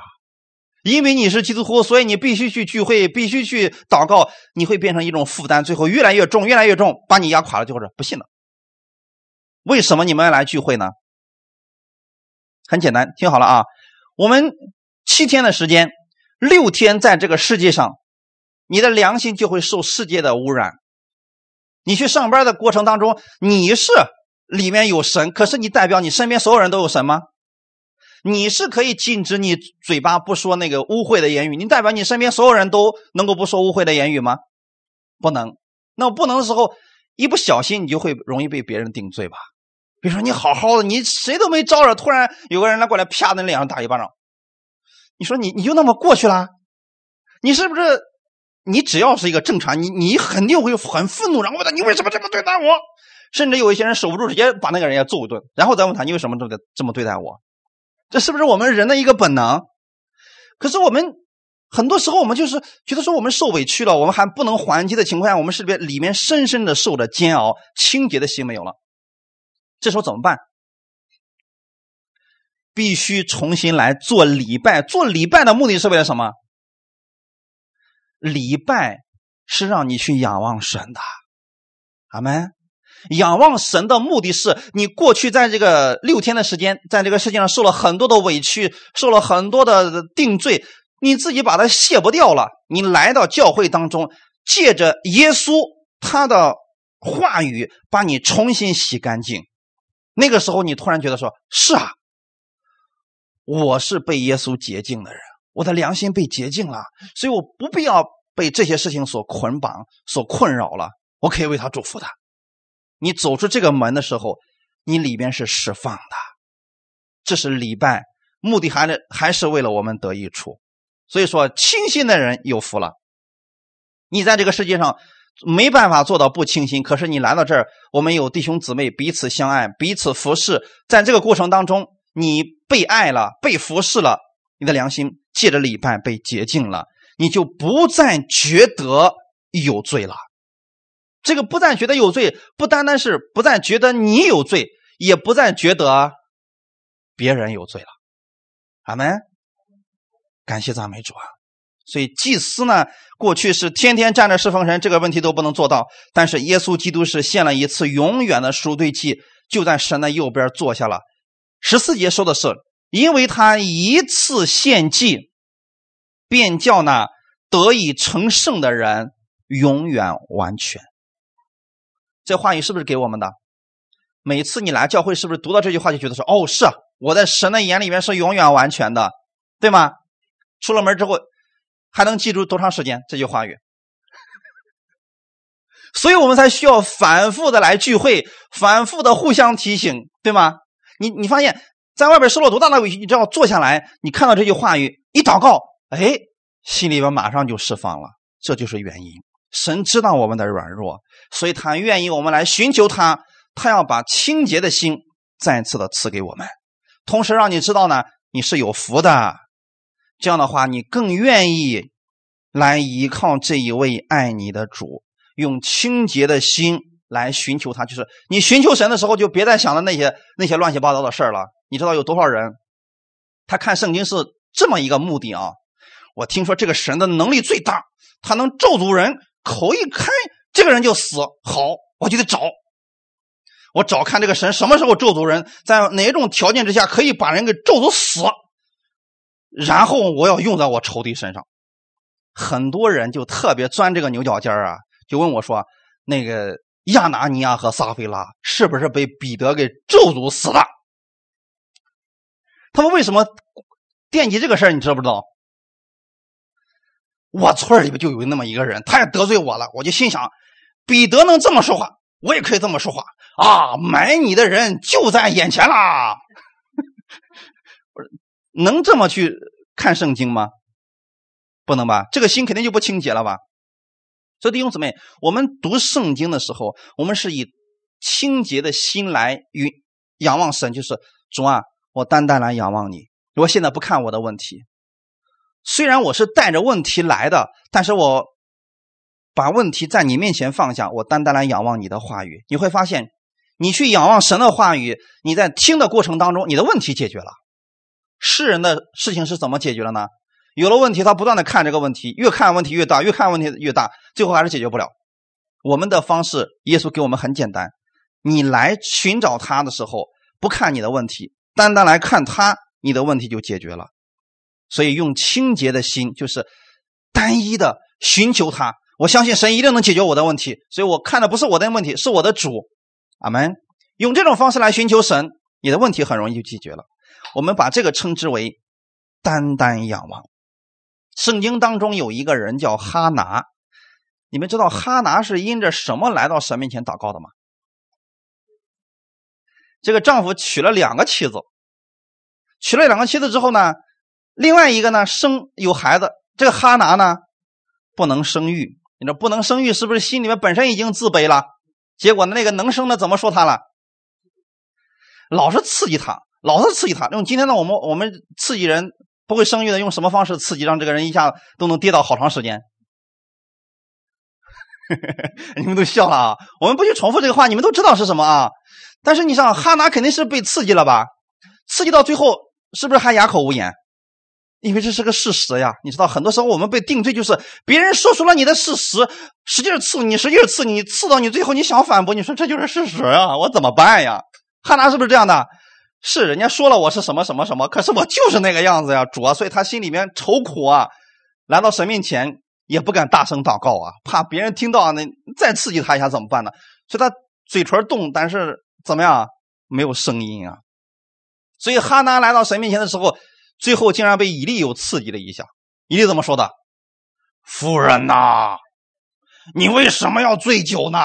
因为你是基督徒，所以你必须去聚会，必须去祷告，你会变成一种负担，最后越来越重，越来越重，把你压垮了，就是不信了。为什么你们要来聚会呢？很简单，听好了啊，我们七天的时间，六天在这个世界上，你的良心就会受世界的污染。你去上班的过程当中，你是里面有神，可是你代表你身边所有人都有神吗？你是可以禁止你嘴巴不说那个污秽的言语，你代表你身边所有人都能够不说污秽的言语吗？不能。那不能的时候，一不小心你就会容易被别人定罪吧？比如说你好好的，你谁都没招惹，突然有个人来过来啪在脸上打一巴掌，你说你你就那么过去了？你是不是？你只要是一个正常，你你肯定会很愤怒，然后问他你为什么这么对待我？甚至有一些人守不住，直接把那个人也揍一顿，然后再问他你为什么这么这么对待我？这是不是我们人的一个本能？可是我们很多时候，我们就是觉得说，我们受委屈了，我们还不能还击的情况下，我们是不是里面深深的受着煎熬，清洁的心没有了？这时候怎么办？必须重新来做礼拜。做礼拜的目的是为了什么？礼拜是让你去仰望神的，阿门。仰望神的目的是你过去在这个六天的时间，在这个世界上受了很多的委屈，受了很多的定罪，你自己把它卸不掉了。你来到教会当中，借着耶稣他的话语，把你重新洗干净。那个时候，你突然觉得说：“是啊，我是被耶稣洁净的人，我的良心被洁净了，所以我不必要被这些事情所捆绑、所困扰了。我可以为他祝福他。”你走出这个门的时候，你里边是释放的，这是礼拜，目的还是还是为了我们得益处。所以说，清心的人有福了。你在这个世界上没办法做到不清心，可是你来到这儿，我们有弟兄姊妹彼此相爱，彼此服侍，在这个过程当中，你被爱了，被服侍了，你的良心借着礼拜被洁净了，你就不再觉得有罪了。这个不再觉得有罪，不单单是不再觉得你有罪，也不再觉得别人有罪了。阿门。感谢赞美主啊！所以祭司呢，过去是天天站着侍奉神，这个问题都不能做到。但是耶稣基督是献了一次永远的赎罪祭，就在神的右边坐下了。十四节说的是，因为他一次献祭，便叫那得以成圣的人永远完全。这话语是不是给我们的？每次你来教会，是不是读到这句话就觉得说：“哦，是我在神的眼里面是永远完全的，对吗？”出了门之后还能记住多长时间这句话语？所以我们才需要反复的来聚会，反复的互相提醒，对吗？你你发现，在外边受了多大的委屈，你只要坐下来，你看到这句话语，一祷告，哎，心里边马上就释放了，这就是原因。神知道我们的软弱，所以他愿意我们来寻求他，他要把清洁的心再次的赐给我们，同时让你知道呢，你是有福的。这样的话，你更愿意来依靠这一位爱你的主，用清洁的心来寻求他。就是你寻求神的时候，就别再想着那些那些乱七八糟的事了。你知道有多少人，他看圣经是这么一个目的啊？我听说这个神的能力最大，他能咒诅人。口一开，这个人就死。好，我就得找，我找看这个神什么时候咒诅人，在哪种条件之下可以把人给咒诅死，然后我要用在我仇敌身上。很多人就特别钻这个牛角尖啊，就问我说：“那个亚拿尼亚和撒菲拉是不是被彼得给咒诅死的？”他们为什么惦记这个事儿？你知不知道？我村里边就有那么一个人，他也得罪我了，我就心想，彼得能这么说话，我也可以这么说话啊！买你的人就在眼前啦，能这么去看圣经吗？不能吧，这个心肯定就不清洁了吧。所以弟兄姊妹，我们读圣经的时候，我们是以清洁的心来与仰望神，就是主啊，我单单来仰望你，我现在不看我的问题。虽然我是带着问题来的，但是我把问题在你面前放下，我单单来仰望你的话语。你会发现，你去仰望神的话语，你在听的过程当中，你的问题解决了。世人的事情是怎么解决的呢？有了问题，他不断的看这个问题，越看问题越大，越看问题越大，最后还是解决不了。我们的方式，耶稣给我们很简单：你来寻找他的时候，不看你的问题，单单来看他，你的问题就解决了。所以，用清洁的心，就是单一的寻求他。我相信神一定能解决我的问题，所以我看的不是我的问题，是我的主。阿门。用这种方式来寻求神，你的问题很容易就解决了。我们把这个称之为单单仰望。圣经当中有一个人叫哈拿，你们知道哈拿是因着什么来到神面前祷告的吗？这个丈夫娶了两个妻子，娶了两个妻子之后呢，另外一个呢生有孩子，这个哈拿呢不能生育。你说不能生育，是不是心里面本身已经自卑了？结果那个能生的怎么说他了？老是刺激他，老是刺激他。用今天的我们，我们刺激人不会生育的，用什么方式刺激，让这个人一下都能跌倒好长时间？你们都笑了啊！我们不去重复这个话，你们都知道是什么啊？但是你想，哈拿肯定是被刺激了吧？刺激到最后，是不是还哑口无言？因为这是个事实呀，你知道，很多时候我们被定罪，就是别人说出了你的事实，使劲刺你，使劲刺你，刺到你最后，你想反驳，你说这就是事实啊，我怎么办呀？哈拿是不是这样的？是，人家说了我是什么什么什么，可是我就是那个样子呀，主啊，所以他心里面愁苦啊，来到神面前也不敢大声祷告啊，怕别人听到，那再刺激他一下怎么办呢？所以他嘴唇动，但是怎么样，没有声音啊。所以哈拿来到神面前的时候。最后竟然被以利又刺激了一下，以利怎么说的？夫人呐，你为什么要醉酒呢？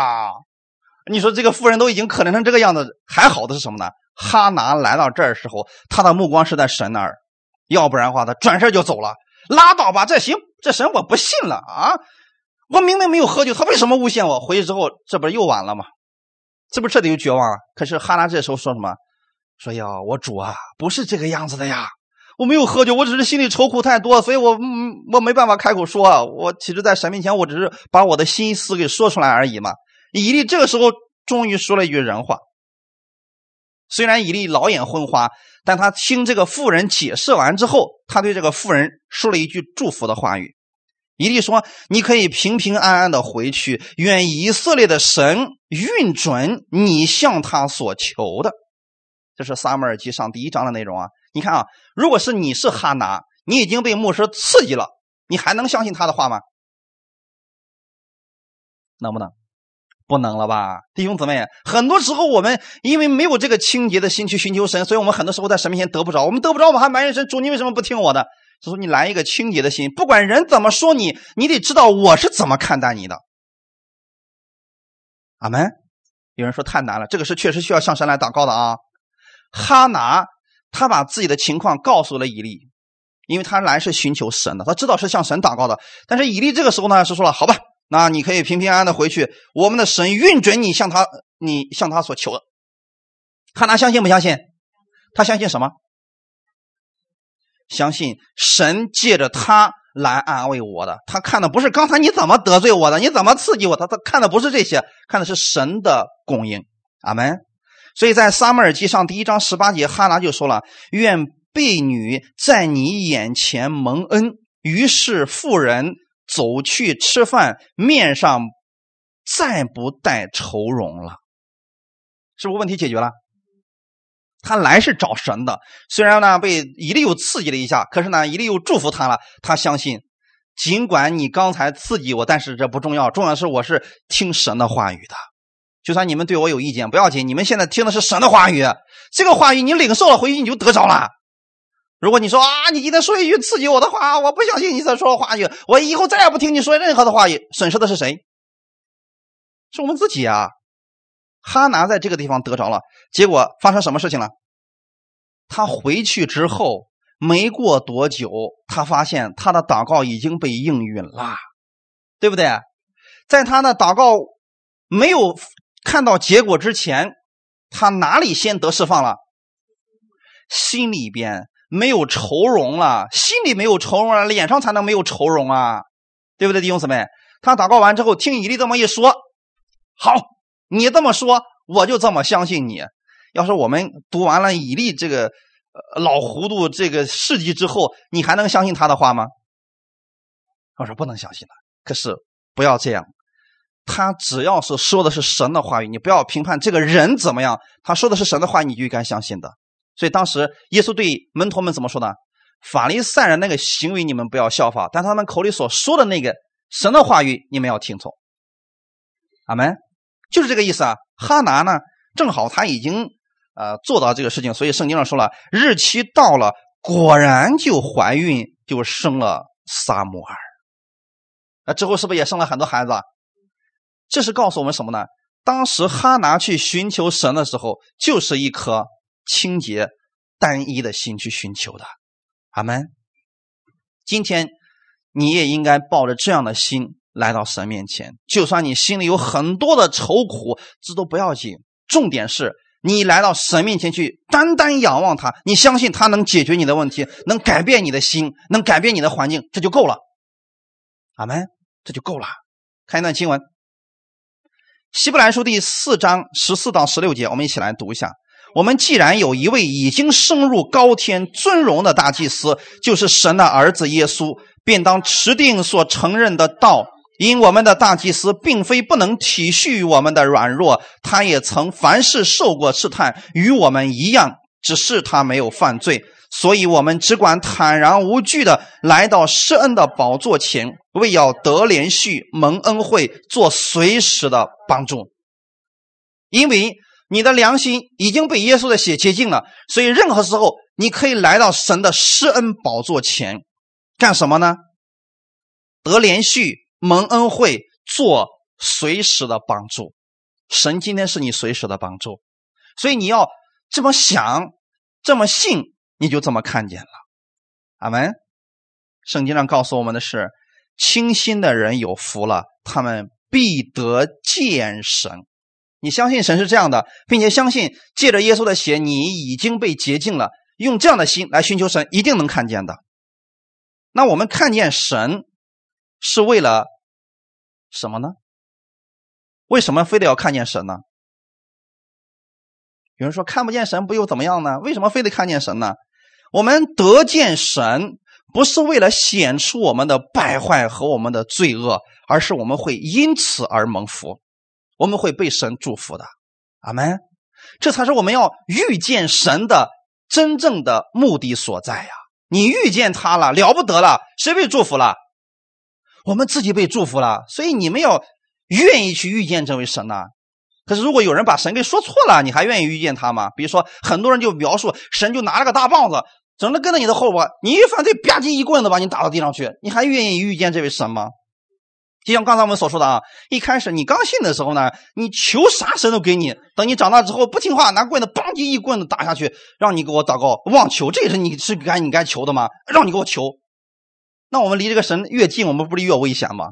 你说这个妇人都已经可怜成这个样子，还好的是什么呢？哈拿来到这儿时候，他的目光是在神那儿，要不然的话他转身就走了。拉倒吧，这行这神我不信了啊！我明明没有喝酒，他为什么诬陷我？回去之后这不是又晚了吗？这不彻底就绝望了？可是哈拿这时候说什么？说呀，我主啊，不是这个样子的呀。我没有喝酒，我只是心里愁苦太多，所以我，我没办法开口说。啊我其实，在神面前，我只是把我的心思给说出来而已嘛。以利这个时候终于说了一句人话。虽然以利老眼昏花，但他听这个妇人解释完之后，他对这个妇人说了一句祝福的话语。以利说：“你可以平平安安的回去，愿以色列的神运准你向他所求的。”这是撒母耳记上第一章的内容啊。你看啊，如果是你是哈拿，你已经被牧师刺激了，你还能相信他的话吗？能不能？不能了吧，弟兄姊妹。很多时候我们因为没有这个清洁的心去寻求神，所以我们很多时候在神面前得不着。我们得不着，我们还埋怨神主，你为什么不听我的？就说你来一个清洁的心，不管人怎么说你，你得知道我是怎么看待你的。阿门。有人说太难了，这个是确实需要向神来祷告的啊。哈拿。他把自己的情况告诉了以利，因为他来是寻求神的，他知道是向神祷告的。但是以利这个时候呢是说了：“好吧，那你可以平平安安的回去，我们的神运准你向他，你向他所求的。”哈拿相信不相信？他相信什么？相信神借着他来安慰我的。他看的不是刚才你怎么得罪我的，你怎么刺激我，他他看的不是这些，看的是神的供应。阿门。所以在撒母耳记上第一章十八节，哈拿就说了：“愿婢女在你眼前蒙恩。”于是妇人走去吃饭，面上再不带愁容了。是不是问题解决了？他来是找神的，虽然呢被以利又刺激了一下，可是呢以利又祝福他了。他相信，尽管你刚才刺激我，但是这不重要，重要的是我是听神的话语的。就算你们对我有意见，不要紧。你们现在听的是神的话语，这个话语你领受了，回去你就得着了。如果你说啊，你今天说一句刺激我的话，我不相信你再说话语，我以后再也不听你说任何的话语，损失的是谁？是我们自己啊。哈拿在这个地方得着了，结果发生什么事情了？他回去之后没过多久，他发现他的祷告已经被应允了，对不对？在他的祷告没有。看到结果之前，他哪里先得释放了？心里边没有愁容了，心里没有愁容了，脸上才能没有愁容啊，对不对，弟兄姊妹？他祷告完之后，听以利这么一说，好，你这么说，我就这么相信你。要是我们读完了以利这个老糊涂这个事迹之后，你还能相信他的话吗？我说不能相信了。可是不要这样，他只要是说的是神的话语，你不要评判这个人怎么样，他说的是神的话，你就应该相信的。所以当时耶稣对门徒们怎么说呢？法利赛人那个行为你们不要效仿，但他们口里所说的那个神的话语你们要听从。阿门，就是这个意思啊。哈拿呢，正好他已经呃做到这个事情，所以圣经上说了，日期到了，果然就怀孕，就生了撒母耳。那之后是不是也生了很多孩子？这是告诉我们什么呢？当时哈拿去寻求神的时候，就是一颗清洁单一的心去寻求的。阿门。今天你也应该抱着这样的心。来到神面前，就算你心里有很多的愁苦，这都不要紧。重点是你来到神面前去，单单仰望他，你相信他能解决你的问题，能改变你的心，能改变你的环境，这就够了。阿门，这就够了。看一段经文，《希伯来书》第四章十四到十六节，我们一起来读一下。我们既然有一位已经升入高天尊荣的大祭司，就是神的儿子耶稣，便当持定所承认的道。因我们的大祭司并非不能体恤我们的软弱，他也曾凡事受过试探，与我们一样，只是他没有犯罪。所以，我们只管坦然无惧的来到施恩的宝座前，为要得连续蒙恩惠，做随时的帮助。因为你的良心已经被耶稣的血洁净了，所以任何时候你可以来到神的施恩宝座前，干什么呢？得连续。蒙恩惠做随时的帮助，神今天是你随时的帮助，所以你要这么想，这么信，你就这么看见了。阿门。圣经上告诉我们的是，清心的人有福了，他们必得见神。你相信神是这样的，并且相信借着耶稣的血，你已经被洁净了。用这样的心来寻求神，一定能看见的。那我们看见神。是为了什么呢？为什么非得要看见神呢？有人说看不见神不又怎么样呢？为什么非得看见神呢？我们得见神不是为了显出我们的败坏和我们的罪恶，而是我们会因此而蒙福，我们会被神祝福的。阿门。这才是我们要遇见神的真正的目的所在呀！你遇见他了，了不得了，谁被祝福了？我们自己被祝福了，所以你们要愿意去遇见这位神呐。可是如果有人把神给说错了，你还愿意遇见他吗？比如说，很多人就描述神就拿了个大棒子，整天跟在你的后边，你一犯罪，吧唧一棍子把你打到地上去，你还愿意遇见这位神吗？就像刚才我们所说的啊，一开始你刚信的时候呢，你求啥神都给你，等你长大之后不听话，拿棍子梆叽一棍子打下去，让你给我祷告妄求，这也是你是该你该求的吗？让你给我求。那我们离这个神越近，我们不是越危险吗？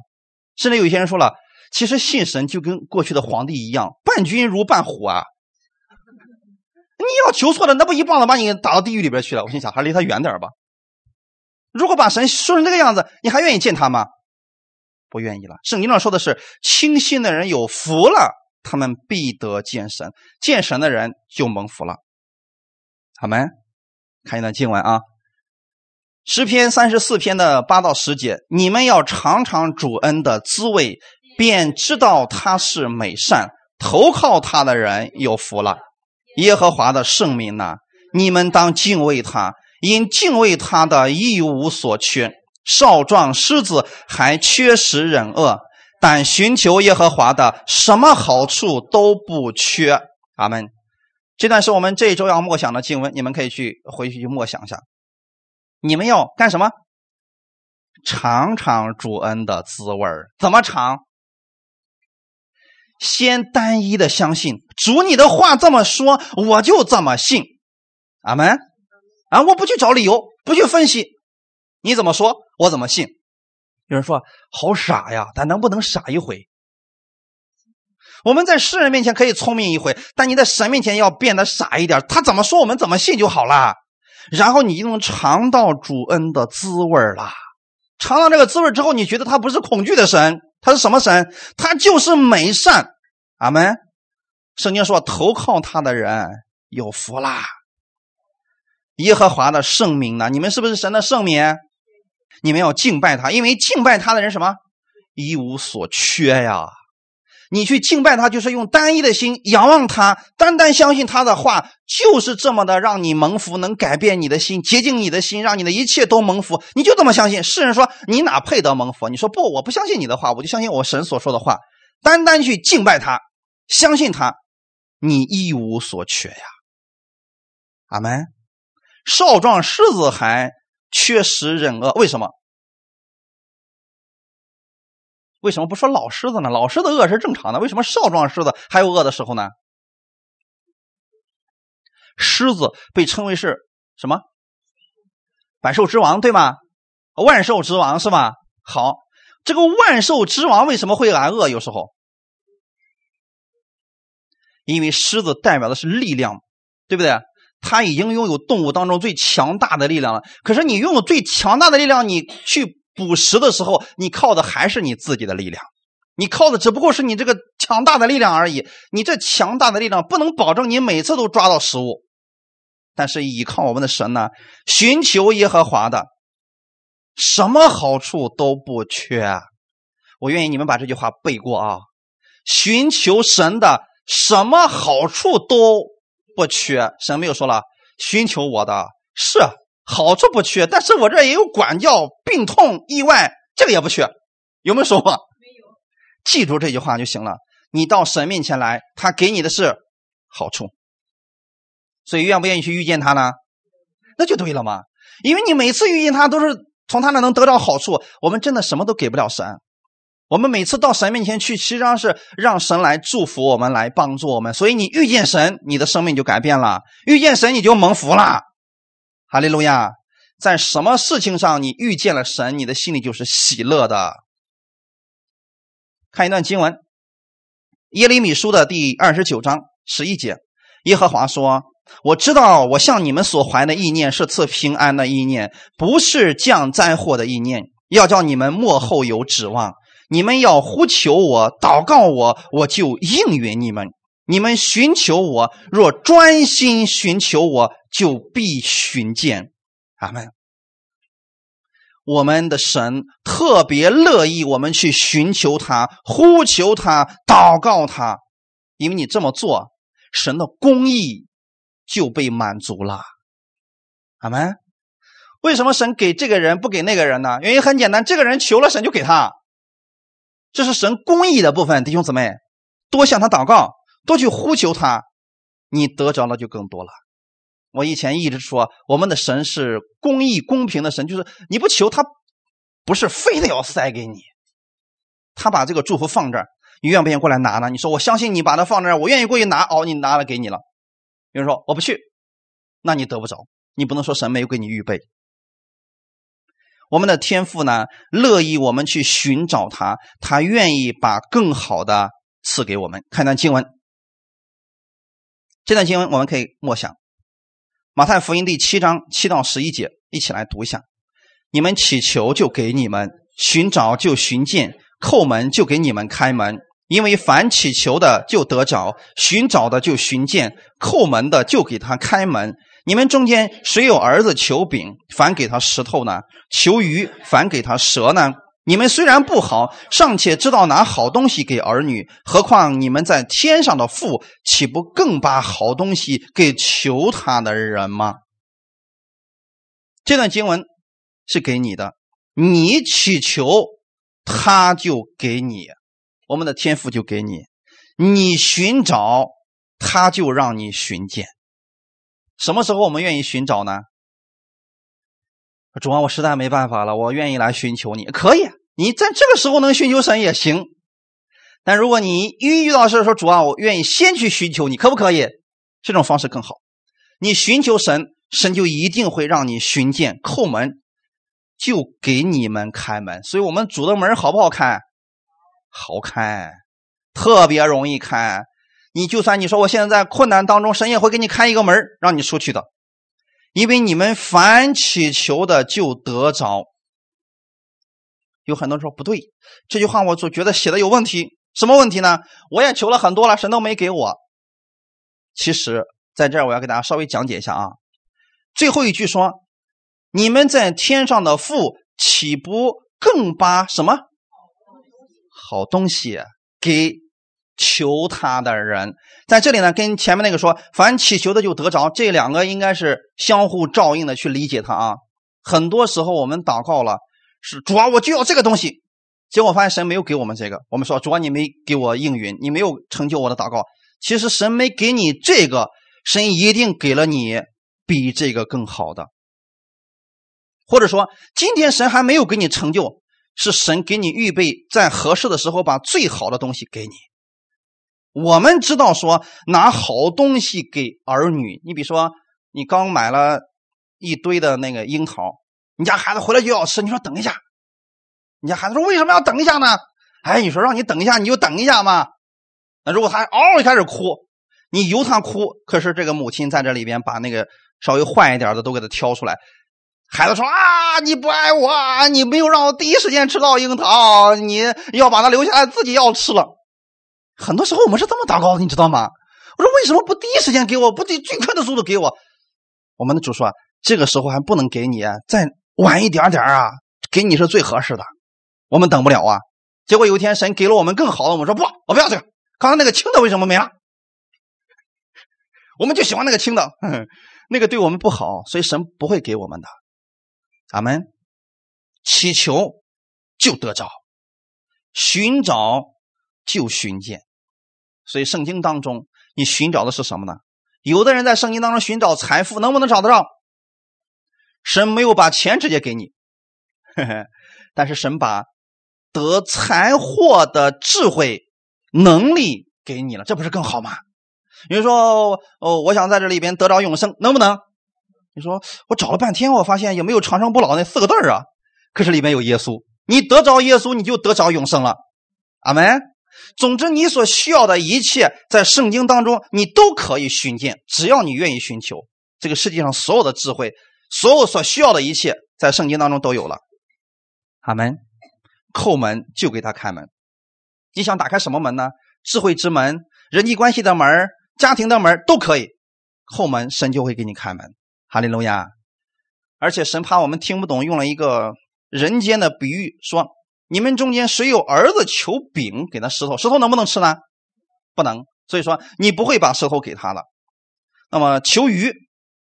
甚至有些人说了，其实信神就跟过去的皇帝一样，伴君如伴虎啊！你要求错了，那不一棒子把你打到地狱里边去了？我心想，还离他远点吧。如果把神说成这个样子，你还愿意见他吗？不愿意了。圣经上说的是，清心的人有福了，他们必得见神，见神的人就蒙福了。好没？看一段经文啊。诗篇三十四篇的八到十节，你们要尝尝主恩的滋味，便知道他是美善。投靠他的人有福了。耶和华的圣名呐，你们当敬畏他，因敬畏他的一无所缺。少壮狮子还缺食忍饿，但寻求耶和华的，什么好处都不缺。阿门。这段是我们这周要默想的经文，你们可以去回去去默想一下。你们要干什么？尝尝主恩的滋味怎么尝？先单一的相信主，你的话这么说，我就这么信。阿门。啊，我不去找理由，不去分析，你怎么说，我怎么信。有人说好傻呀，咱能不能傻一回？我们在世人面前可以聪明一回，但你在神面前要变得傻一点。他怎么说，我们怎么信就好了。然后你就能尝到主恩的滋味了。尝到这个滋味之后，你觉得他不是恐惧的神，他是什么神？他就是美善。阿门。圣经说：“投靠他的人有福啦。”耶和华的圣名呢？你们是不是神的圣名？你们要敬拜他，因为敬拜他的人什么一无所缺呀。你去敬拜他，就是用单一的心仰望他，单单相信他的话，就是这么的让你蒙福，能改变你的心，洁净你的心，让你的一切都蒙福。你就这么相信。世人说你哪配得蒙福？你说不，我不相信你的话，我就相信我神所说的话，单单去敬拜他，相信他，你一无所缺呀。阿门。少壮狮子还缺食忍饿，为什么？为什么不说老狮子呢？老狮子饿是正常的，为什么少壮狮子还有饿的时候呢？狮子被称为是什么？百兽之王，对吗？万兽之王是吧？好，这个万兽之王为什么会挨饿？有时候，因为狮子代表的是力量，对不对？它已经拥有动物当中最强大的力量了。可是你拥有最强大的力量，你去捕食的时候，你靠的还是你自己的力量。你靠的只不过是你这个强大的力量而已。你这强大的力量不能保证你每次都抓到食物。但是依靠我们的神呢，寻求耶和华的，什么好处都不缺。我愿意你们把这句话背过啊！寻求神的，什么好处都。不缺，神没有说了，寻求我的是好处不缺，但是我这也有管教、病痛、意外，这个也不缺，有没有说过？没有。记住这句话就行了。你到神面前来，他给你的是好处，所以愿不愿意去遇见他呢？那就对了嘛，因为你每次遇见他都是从他那能得到好处。我们真的什么都给不了神。我们每次到神面前去，实际上是让神来祝福我们，来帮助我们。所以你遇见神，你的生命就改变了；遇见神，你就蒙福了。哈利路亚！在什么事情上你遇见了神，你的心里就是喜乐的。看一段经文，《耶利米书》的第二十九章十一节，耶和华说：“我知道，我向你们所怀的意念是赐平安的意念，不是降灾祸的意念，要叫你们幕后有指望。”你们要呼求我，祷告我，我就应允你们。你们寻求我，若专心寻求我，就必寻见。阿门。我们的神特别乐意我们去寻求他，呼求他，祷告他，因为你这么做，神的公义就被满足了。阿门。为什么神给这个人不给那个人呢？原因很简单，这个人求了，神就给他。这是神公义的部分，弟兄姊妹，多向他祷告，多去呼求他，你得着了就更多了。我以前一直说，我们的神是公义公平的神，就是你不求他，不是非得要塞给你，他把这个祝福放这儿，你愿不愿意过来拿呢？你说我相信你把它放这儿，我愿意过去拿，哦，你拿了给你了。有人说我不去，那你得不着，你不能说神没有给你预备。我们的天父呢，乐意我们去寻找他，他愿意把更好的赐给我们。看段经文，这段经文我们可以默想，《马太福音》第七章七到十一节，一起来读一下。你们祈求就给你们，寻找就寻见，叩门就给你们开门。因为凡祈求的就得着，寻找的就寻见，叩门的就给他开门。你们中间谁有儿子求饼，反给他石头呢？求鱼，反给他蛇呢？你们虽然不好，尚且知道拿好东西给儿女，何况你们在天上的父，岂不更把好东西给求他的人吗？这段经文是给你的，你祈求，他就给你，我们的天父就给你；你寻找，他就让你寻见。什么时候我们愿意寻找呢？主啊，我实在没办法了，我愿意来寻求你。可以，你在这个时候能寻求神也行。但如果你一遇到事说主啊，我愿意先去寻求你，可不可以？这种方式更好。你寻求神，神就一定会让你寻见，叩门就给你们开门。所以，我们主的门好不好开？好开，特别容易开。你就算你说我现在在困难当中，神也会给你开一个门让你出去的，因为你们凡祈求的就得着。有很多人说不对，这句话我就觉得写的有问题。什么问题呢？我也求了很多了，神都没给我。其实在这儿我要给大家稍微讲解一下啊。最后一句说：“你们在天上的父岂不更把什么好东西给求他的人？”在这里呢，跟前面那个说“凡祈求的就得着”，这两个应该是相互照应的去理解它啊。很多时候我们祷告了，是主啊，我就要这个东西，结果发现神没有给我们这个。我们说主啊，你没给我应允，你没有成就我的祷告。其实神没给你这个，神一定给了你。比这个更好的，或者说，今天神还没有给你成就，是神给你预备在合适的时候把最好的东西给你。我们知道说拿好东西给儿女，你比如说你刚买了一堆的那个樱桃，你家孩子回来就要吃，你说等一下，你家孩子说为什么要等一下呢？哎，你说让你等一下你就等一下嘛。那如果他嗷一开始哭，你由他哭，可是这个母亲在这里边把那个。稍微坏一点的都给他挑出来，孩子说啊，你不爱我，你没有让我第一时间吃到樱桃，你要把它留下来，自己要吃了。很多时候我们是这么祷告的，你知道吗？我说为什么不第一时间给我，不以最快的速度给我？我们的主说，这个时候还不能给你，再晚一点点啊，给你是最合适的。我们等不了啊。结果有一天神给了我们更好的，我们说不，我不要这个。刚才那个轻的为什么没了？我们就喜欢那个轻的。那个对我们不好，所以神不会给我们的。咱们祈求就得着，寻找就寻见。所以圣经当中，你寻找的是什么呢？有的人在圣经当中寻找财富，能不能找得到？神没有把钱直接给你，但是神把得财货的智慧能力给你了，这不是更好吗？比如说，哦，我想在这里边得着永生，能不能？你说我找了半天，我发现也没有长生不老那四个字啊。可是里面有耶稣，你得着耶稣，你就得着永生了。阿门。总之，你所需要的一切，在圣经当中你都可以寻见，只要你愿意寻求。这个世界上所有的智慧，所有所需要的一切，在圣经当中都有了。阿门。叩门就给他开门。你想打开什么门呢？智慧之门，人际关系的门家庭的门都可以，后门神就会给你开门，哈利路亚！而且神怕我们听不懂，用了一个人间的比喻，说你们中间谁有儿子求饼，给他石头，石头能不能吃呢？不能，所以说你不会把石头给他了。那么求鱼，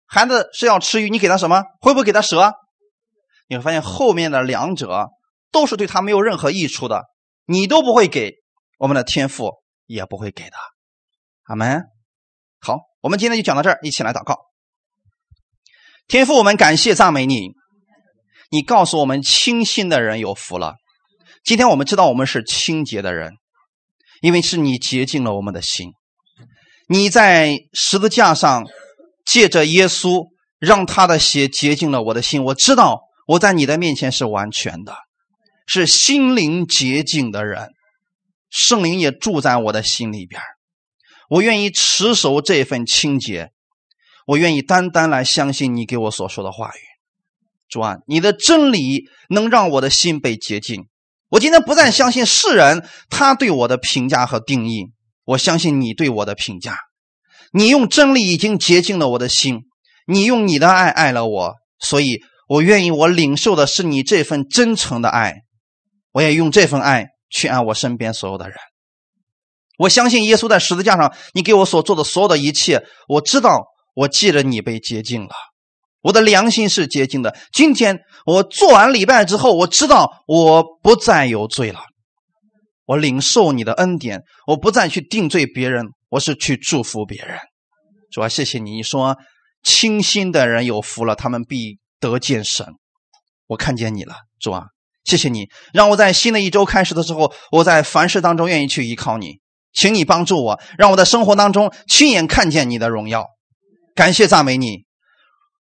孩子是要吃鱼，你给他什么？会不会给他蛇？你会发现后面的两者都是对他没有任何益处的，你都不会给，我们的天赋也不会给的。阿门。好，我们今天就讲到这儿，一起来祷告。天父，我们感谢赞美你，你告诉我们清心的人有福了。今天我们知道我们是清洁的人，因为是你洁净了我们的心。你在十字架上借着耶稣，让他的血洁净了我的心。我知道我在你的面前是完全的，是心灵洁净的人。圣灵也住在我的心里边。我愿意持守这份清洁，我愿意单单来相信你给我所说的话语。主啊，你的真理能让我的心被洁净。我今天不再相信世人他对我的评价和定义，我相信你对我的评价。你用真理已经洁净了我的心，你用你的爱爱了我，所以我愿意我领受的是你这份真诚的爱，我也用这份爱去爱我身边所有的人。我相信耶稣在十字架上，你给我所做的所有的一切，我知道我记着你被洁净了，我的良心是洁净的。今天我做完礼拜之后，我知道我不再有罪了，我领受你的恩典，我不再去定罪别人，我是去祝福别人。主啊，谢谢你，你说清心的人有福了，他们必得见神。我看见你了，主啊，谢谢你，让我在新的一周开始的时候，我在凡事当中愿意去依靠你。请你帮助我，让我在生活当中亲眼看见你的荣耀。感谢赞美你，